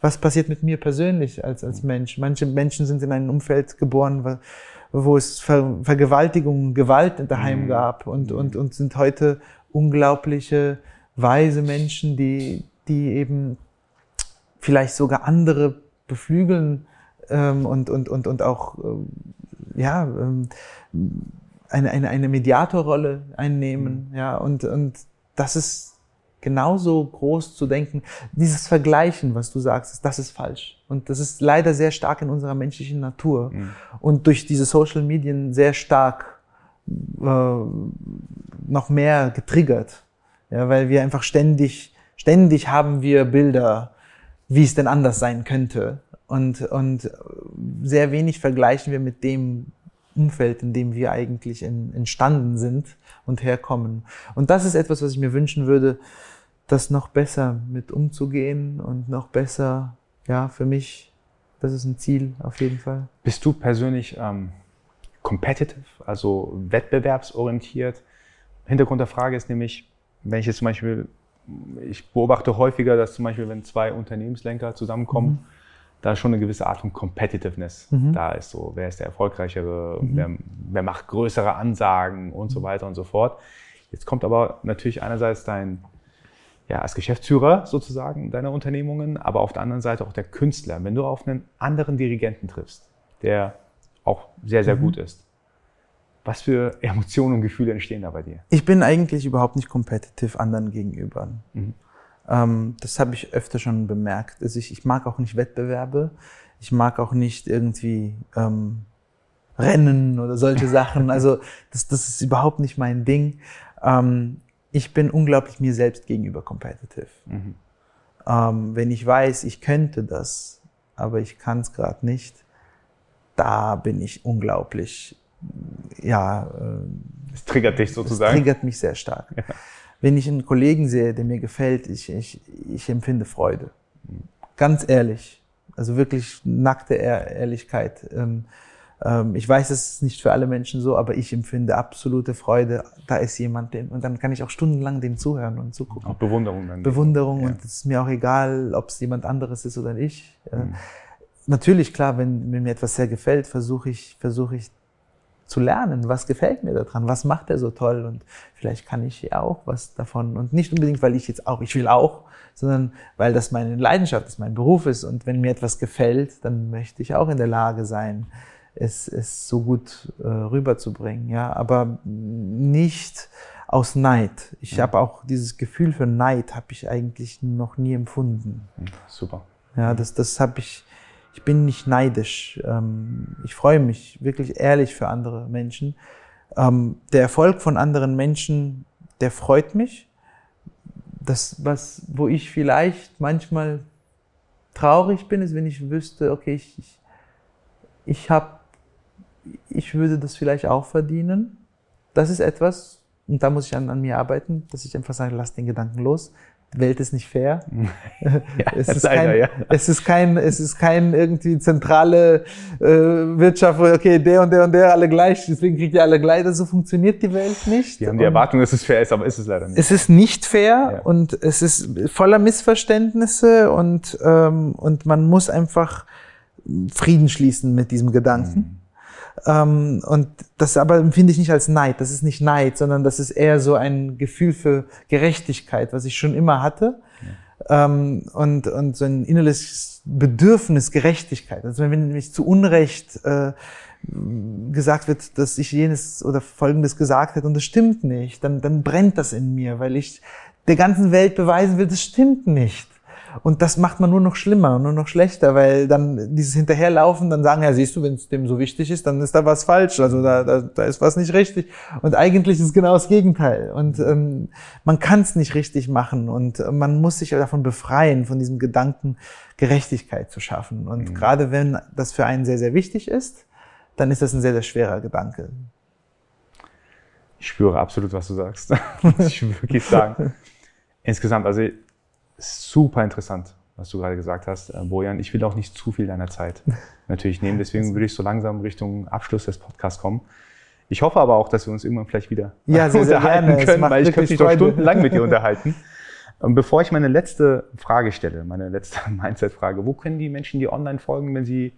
was passiert mit mir persönlich als, als Mensch. Manche Menschen sind in einem Umfeld geboren, wo es Ver Vergewaltigung, Gewalt daheim mhm. gab und, und, und sind heute unglaubliche, weise Menschen, die, die eben vielleicht sogar andere beflügeln ähm, und, und, und, und auch äh, ja, ähm, eine, eine, eine Mediatorrolle einnehmen. Mhm. Ja, und, und das ist genauso groß zu denken. Dieses Vergleichen, was du sagst, das ist falsch. Und das ist leider sehr stark in unserer menschlichen Natur. Mhm. Und durch diese Social Medien sehr stark äh, noch mehr getriggert. Ja, weil wir einfach ständig, ständig haben wir Bilder, wie es denn anders sein könnte. Und, und sehr wenig vergleichen wir mit dem Umfeld, in dem wir eigentlich in, entstanden sind und herkommen. Und das ist etwas, was ich mir wünschen würde, das noch besser mit umzugehen und noch besser, ja, für mich, das ist ein Ziel auf jeden Fall. Bist du persönlich ähm, competitive, also wettbewerbsorientiert? Hintergrund der Frage ist nämlich, wenn ich jetzt zum Beispiel ich beobachte häufiger, dass zum Beispiel, wenn zwei Unternehmenslenker zusammenkommen, mhm. da schon eine gewisse Art von Competitiveness mhm. da ist. So, wer ist der Erfolgreichere, mhm. wer, wer, macht größere Ansagen und so mhm. weiter und so fort. Jetzt kommt aber natürlich einerseits dein, ja, als Geschäftsführer sozusagen deiner Unternehmungen, aber auf der anderen Seite auch der Künstler. Wenn du auf einen anderen Dirigenten triffst, der auch sehr, sehr mhm. gut ist, was für Emotionen und Gefühle entstehen da bei dir? Ich bin eigentlich überhaupt nicht competitive anderen gegenüber. Mhm. Ähm, das habe ich öfter schon bemerkt. Also ich, ich, mag auch nicht Wettbewerbe. Ich mag auch nicht irgendwie ähm, Rennen oder solche Sachen. Also das, das ist überhaupt nicht mein Ding. Ähm, ich bin unglaublich mir selbst gegenüber competitive. Mhm. Ähm, wenn ich weiß, ich könnte das, aber ich kann es gerade nicht, da bin ich unglaublich ja. Es äh, triggert dich sozusagen. Es triggert mich sehr stark. Ja. Wenn ich einen Kollegen sehe, der mir gefällt, ich, ich, ich empfinde Freude. Ganz ehrlich. Also wirklich nackte Ehrlichkeit. Ähm, ich weiß, es ist nicht für alle Menschen so, aber ich empfinde absolute Freude. Da ist jemand, den, und dann kann ich auch stundenlang dem zuhören und zugucken. Auch Bewunderung dann. Bewunderung ja. und es ist mir auch egal, ob es jemand anderes ist oder ich. Mhm. Natürlich, klar, wenn, wenn mir etwas sehr gefällt, versuche ich, versuche ich zu lernen, was gefällt mir daran, was macht er so toll und vielleicht kann ich ja auch was davon und nicht unbedingt, weil ich jetzt auch, ich will auch, sondern weil das meine Leidenschaft ist, mein Beruf ist und wenn mir etwas gefällt, dann möchte ich auch in der Lage sein, es, es so gut äh, rüberzubringen, ja, aber nicht aus Neid. Ich ja. habe auch dieses Gefühl für Neid habe ich eigentlich noch nie empfunden. Super. Ja, das, das habe ich, ich bin nicht neidisch. Ähm, ich freue mich wirklich ehrlich für andere Menschen. Ähm, der Erfolg von anderen Menschen, der freut mich. Das, was, wo ich vielleicht manchmal traurig bin, ist, wenn ich wüsste, okay, ich, ich, ich habe, ich würde das vielleicht auch verdienen. Das ist etwas, und da muss ich an, an mir arbeiten, dass ich einfach sage, lass den Gedanken los. Welt ist nicht fair. ja, es, ist leider, kein, ja. es ist kein, es ist kein irgendwie zentrale äh, Wirtschaft, wo okay, der und der und der alle gleich, deswegen kriegt ihr alle gleich. So funktioniert die Welt nicht. Die haben die Erwartung, dass es fair ist, aber ist es leider nicht. Es ist nicht fair ja. und es ist voller Missverständnisse und ähm, und man muss einfach Frieden schließen mit diesem Gedanken. Mhm. Ähm, und das aber empfinde ich nicht als Neid. Das ist nicht Neid, sondern das ist eher so ein Gefühl für Gerechtigkeit, was ich schon immer hatte. Ja. Ähm, und, und so ein innerliches Bedürfnis Gerechtigkeit. Also wenn mich zu Unrecht äh, gesagt wird, dass ich jenes oder folgendes gesagt hätte und das stimmt nicht, dann, dann brennt das in mir, weil ich der ganzen Welt beweisen will, das stimmt nicht. Und das macht man nur noch schlimmer, nur noch schlechter, weil dann dieses Hinterherlaufen, dann sagen, ja, siehst du, wenn es dem so wichtig ist, dann ist da was falsch, also da, da, da ist was nicht richtig. Und eigentlich ist es genau das Gegenteil. Und ähm, man kann es nicht richtig machen und man muss sich davon befreien, von diesem Gedanken, Gerechtigkeit zu schaffen. Und mhm. gerade wenn das für einen sehr, sehr wichtig ist, dann ist das ein sehr, sehr schwerer Gedanke. Ich spüre absolut, was du sagst. muss ich wirklich sagen. Insgesamt, also super interessant, was du gerade gesagt hast, äh, Bojan. Ich will auch nicht zu viel deiner Zeit natürlich nehmen. Deswegen würde ich so langsam Richtung Abschluss des Podcasts kommen. Ich hoffe aber auch, dass wir uns irgendwann vielleicht wieder ja, sehr, unterhalten sehr können, weil ich könnte mich doch stundenlang mit dir unterhalten. Und bevor ich meine letzte Frage stelle, meine letzte Mindset-Frage, wo können die Menschen dir online folgen, wenn sie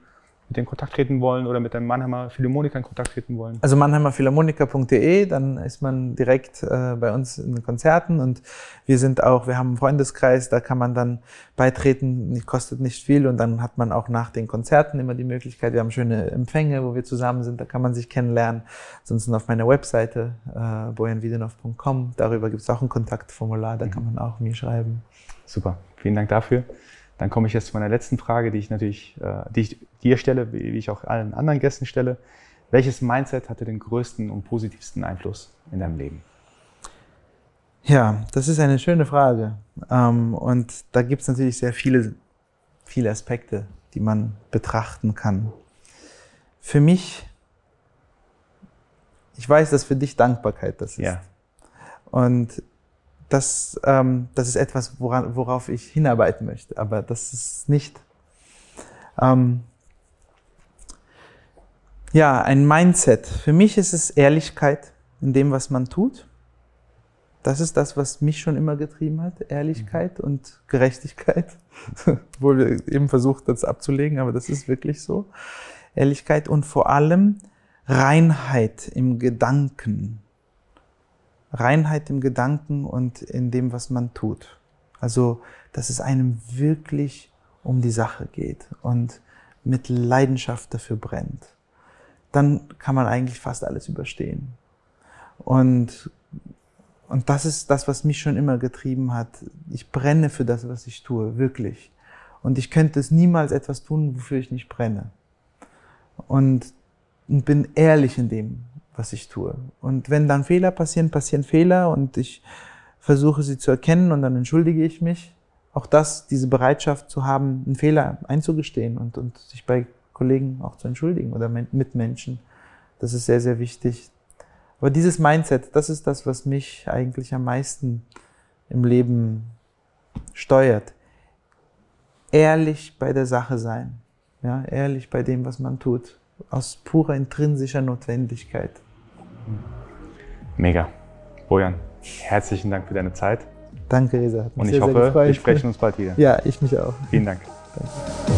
mit denen Kontakt treten wollen oder mit dem Mannheimer Philharmoniker in Kontakt treten wollen? Also mannheimerphilharmoniker.de, dann ist man direkt äh, bei uns in den Konzerten und wir sind auch, wir haben einen Freundeskreis, da kann man dann beitreten, kostet nicht viel und dann hat man auch nach den Konzerten immer die Möglichkeit, wir haben schöne Empfänge, wo wir zusammen sind, da kann man sich kennenlernen. Ansonsten auf meiner Webseite äh, bojanvidenov.com, darüber gibt es auch ein Kontaktformular, da mhm. kann man auch mir schreiben. Super, vielen Dank dafür. Dann komme ich jetzt zu meiner letzten Frage, die ich natürlich, äh, die ich dir stelle, wie ich auch allen anderen Gästen stelle. Welches Mindset hatte den größten und positivsten Einfluss in deinem Leben? Ja, das ist eine schöne Frage. Ähm, und da gibt es natürlich sehr viele, viele Aspekte, die man betrachten kann. Für mich, ich weiß, dass für dich Dankbarkeit das ist. Ja. Und das, ähm, das ist etwas, woran, worauf ich hinarbeiten möchte. Aber das ist nicht. Ähm, ja, ein Mindset. Für mich ist es Ehrlichkeit in dem, was man tut. das ist das, was mich schon immer getrieben hat, Ehrlichkeit und Gerechtigkeit. Obwohl wir eben versucht, das abzulegen, aber das ist wirklich so. Ehrlichkeit und vor allem Reinheit im Gedanken. Reinheit im Gedanken und in dem, was man tut. Also, dass es einem wirklich um die Sache geht und mit Leidenschaft dafür brennt. Dann kann man eigentlich fast alles überstehen. Und, und das ist das, was mich schon immer getrieben hat. Ich brenne für das, was ich tue, wirklich. Und ich könnte es niemals etwas tun, wofür ich nicht brenne. Und, und bin ehrlich in dem, was ich tue. Und wenn dann Fehler passieren, passieren Fehler und ich versuche sie zu erkennen und dann entschuldige ich mich. Auch das, diese Bereitschaft zu haben, einen Fehler einzugestehen und, und sich bei Kollegen auch zu entschuldigen oder mit Menschen, das ist sehr, sehr wichtig. Aber dieses Mindset, das ist das, was mich eigentlich am meisten im Leben steuert. Ehrlich bei der Sache sein. Ja, ehrlich bei dem, was man tut. Aus purer intrinsischer Notwendigkeit. Mega. Bojan, herzlichen Dank für deine Zeit. Danke, Reza. Und ich sehr, hoffe, sehr wir sprechen uns bald wieder. Ja, ich mich auch. Vielen Dank. Danke.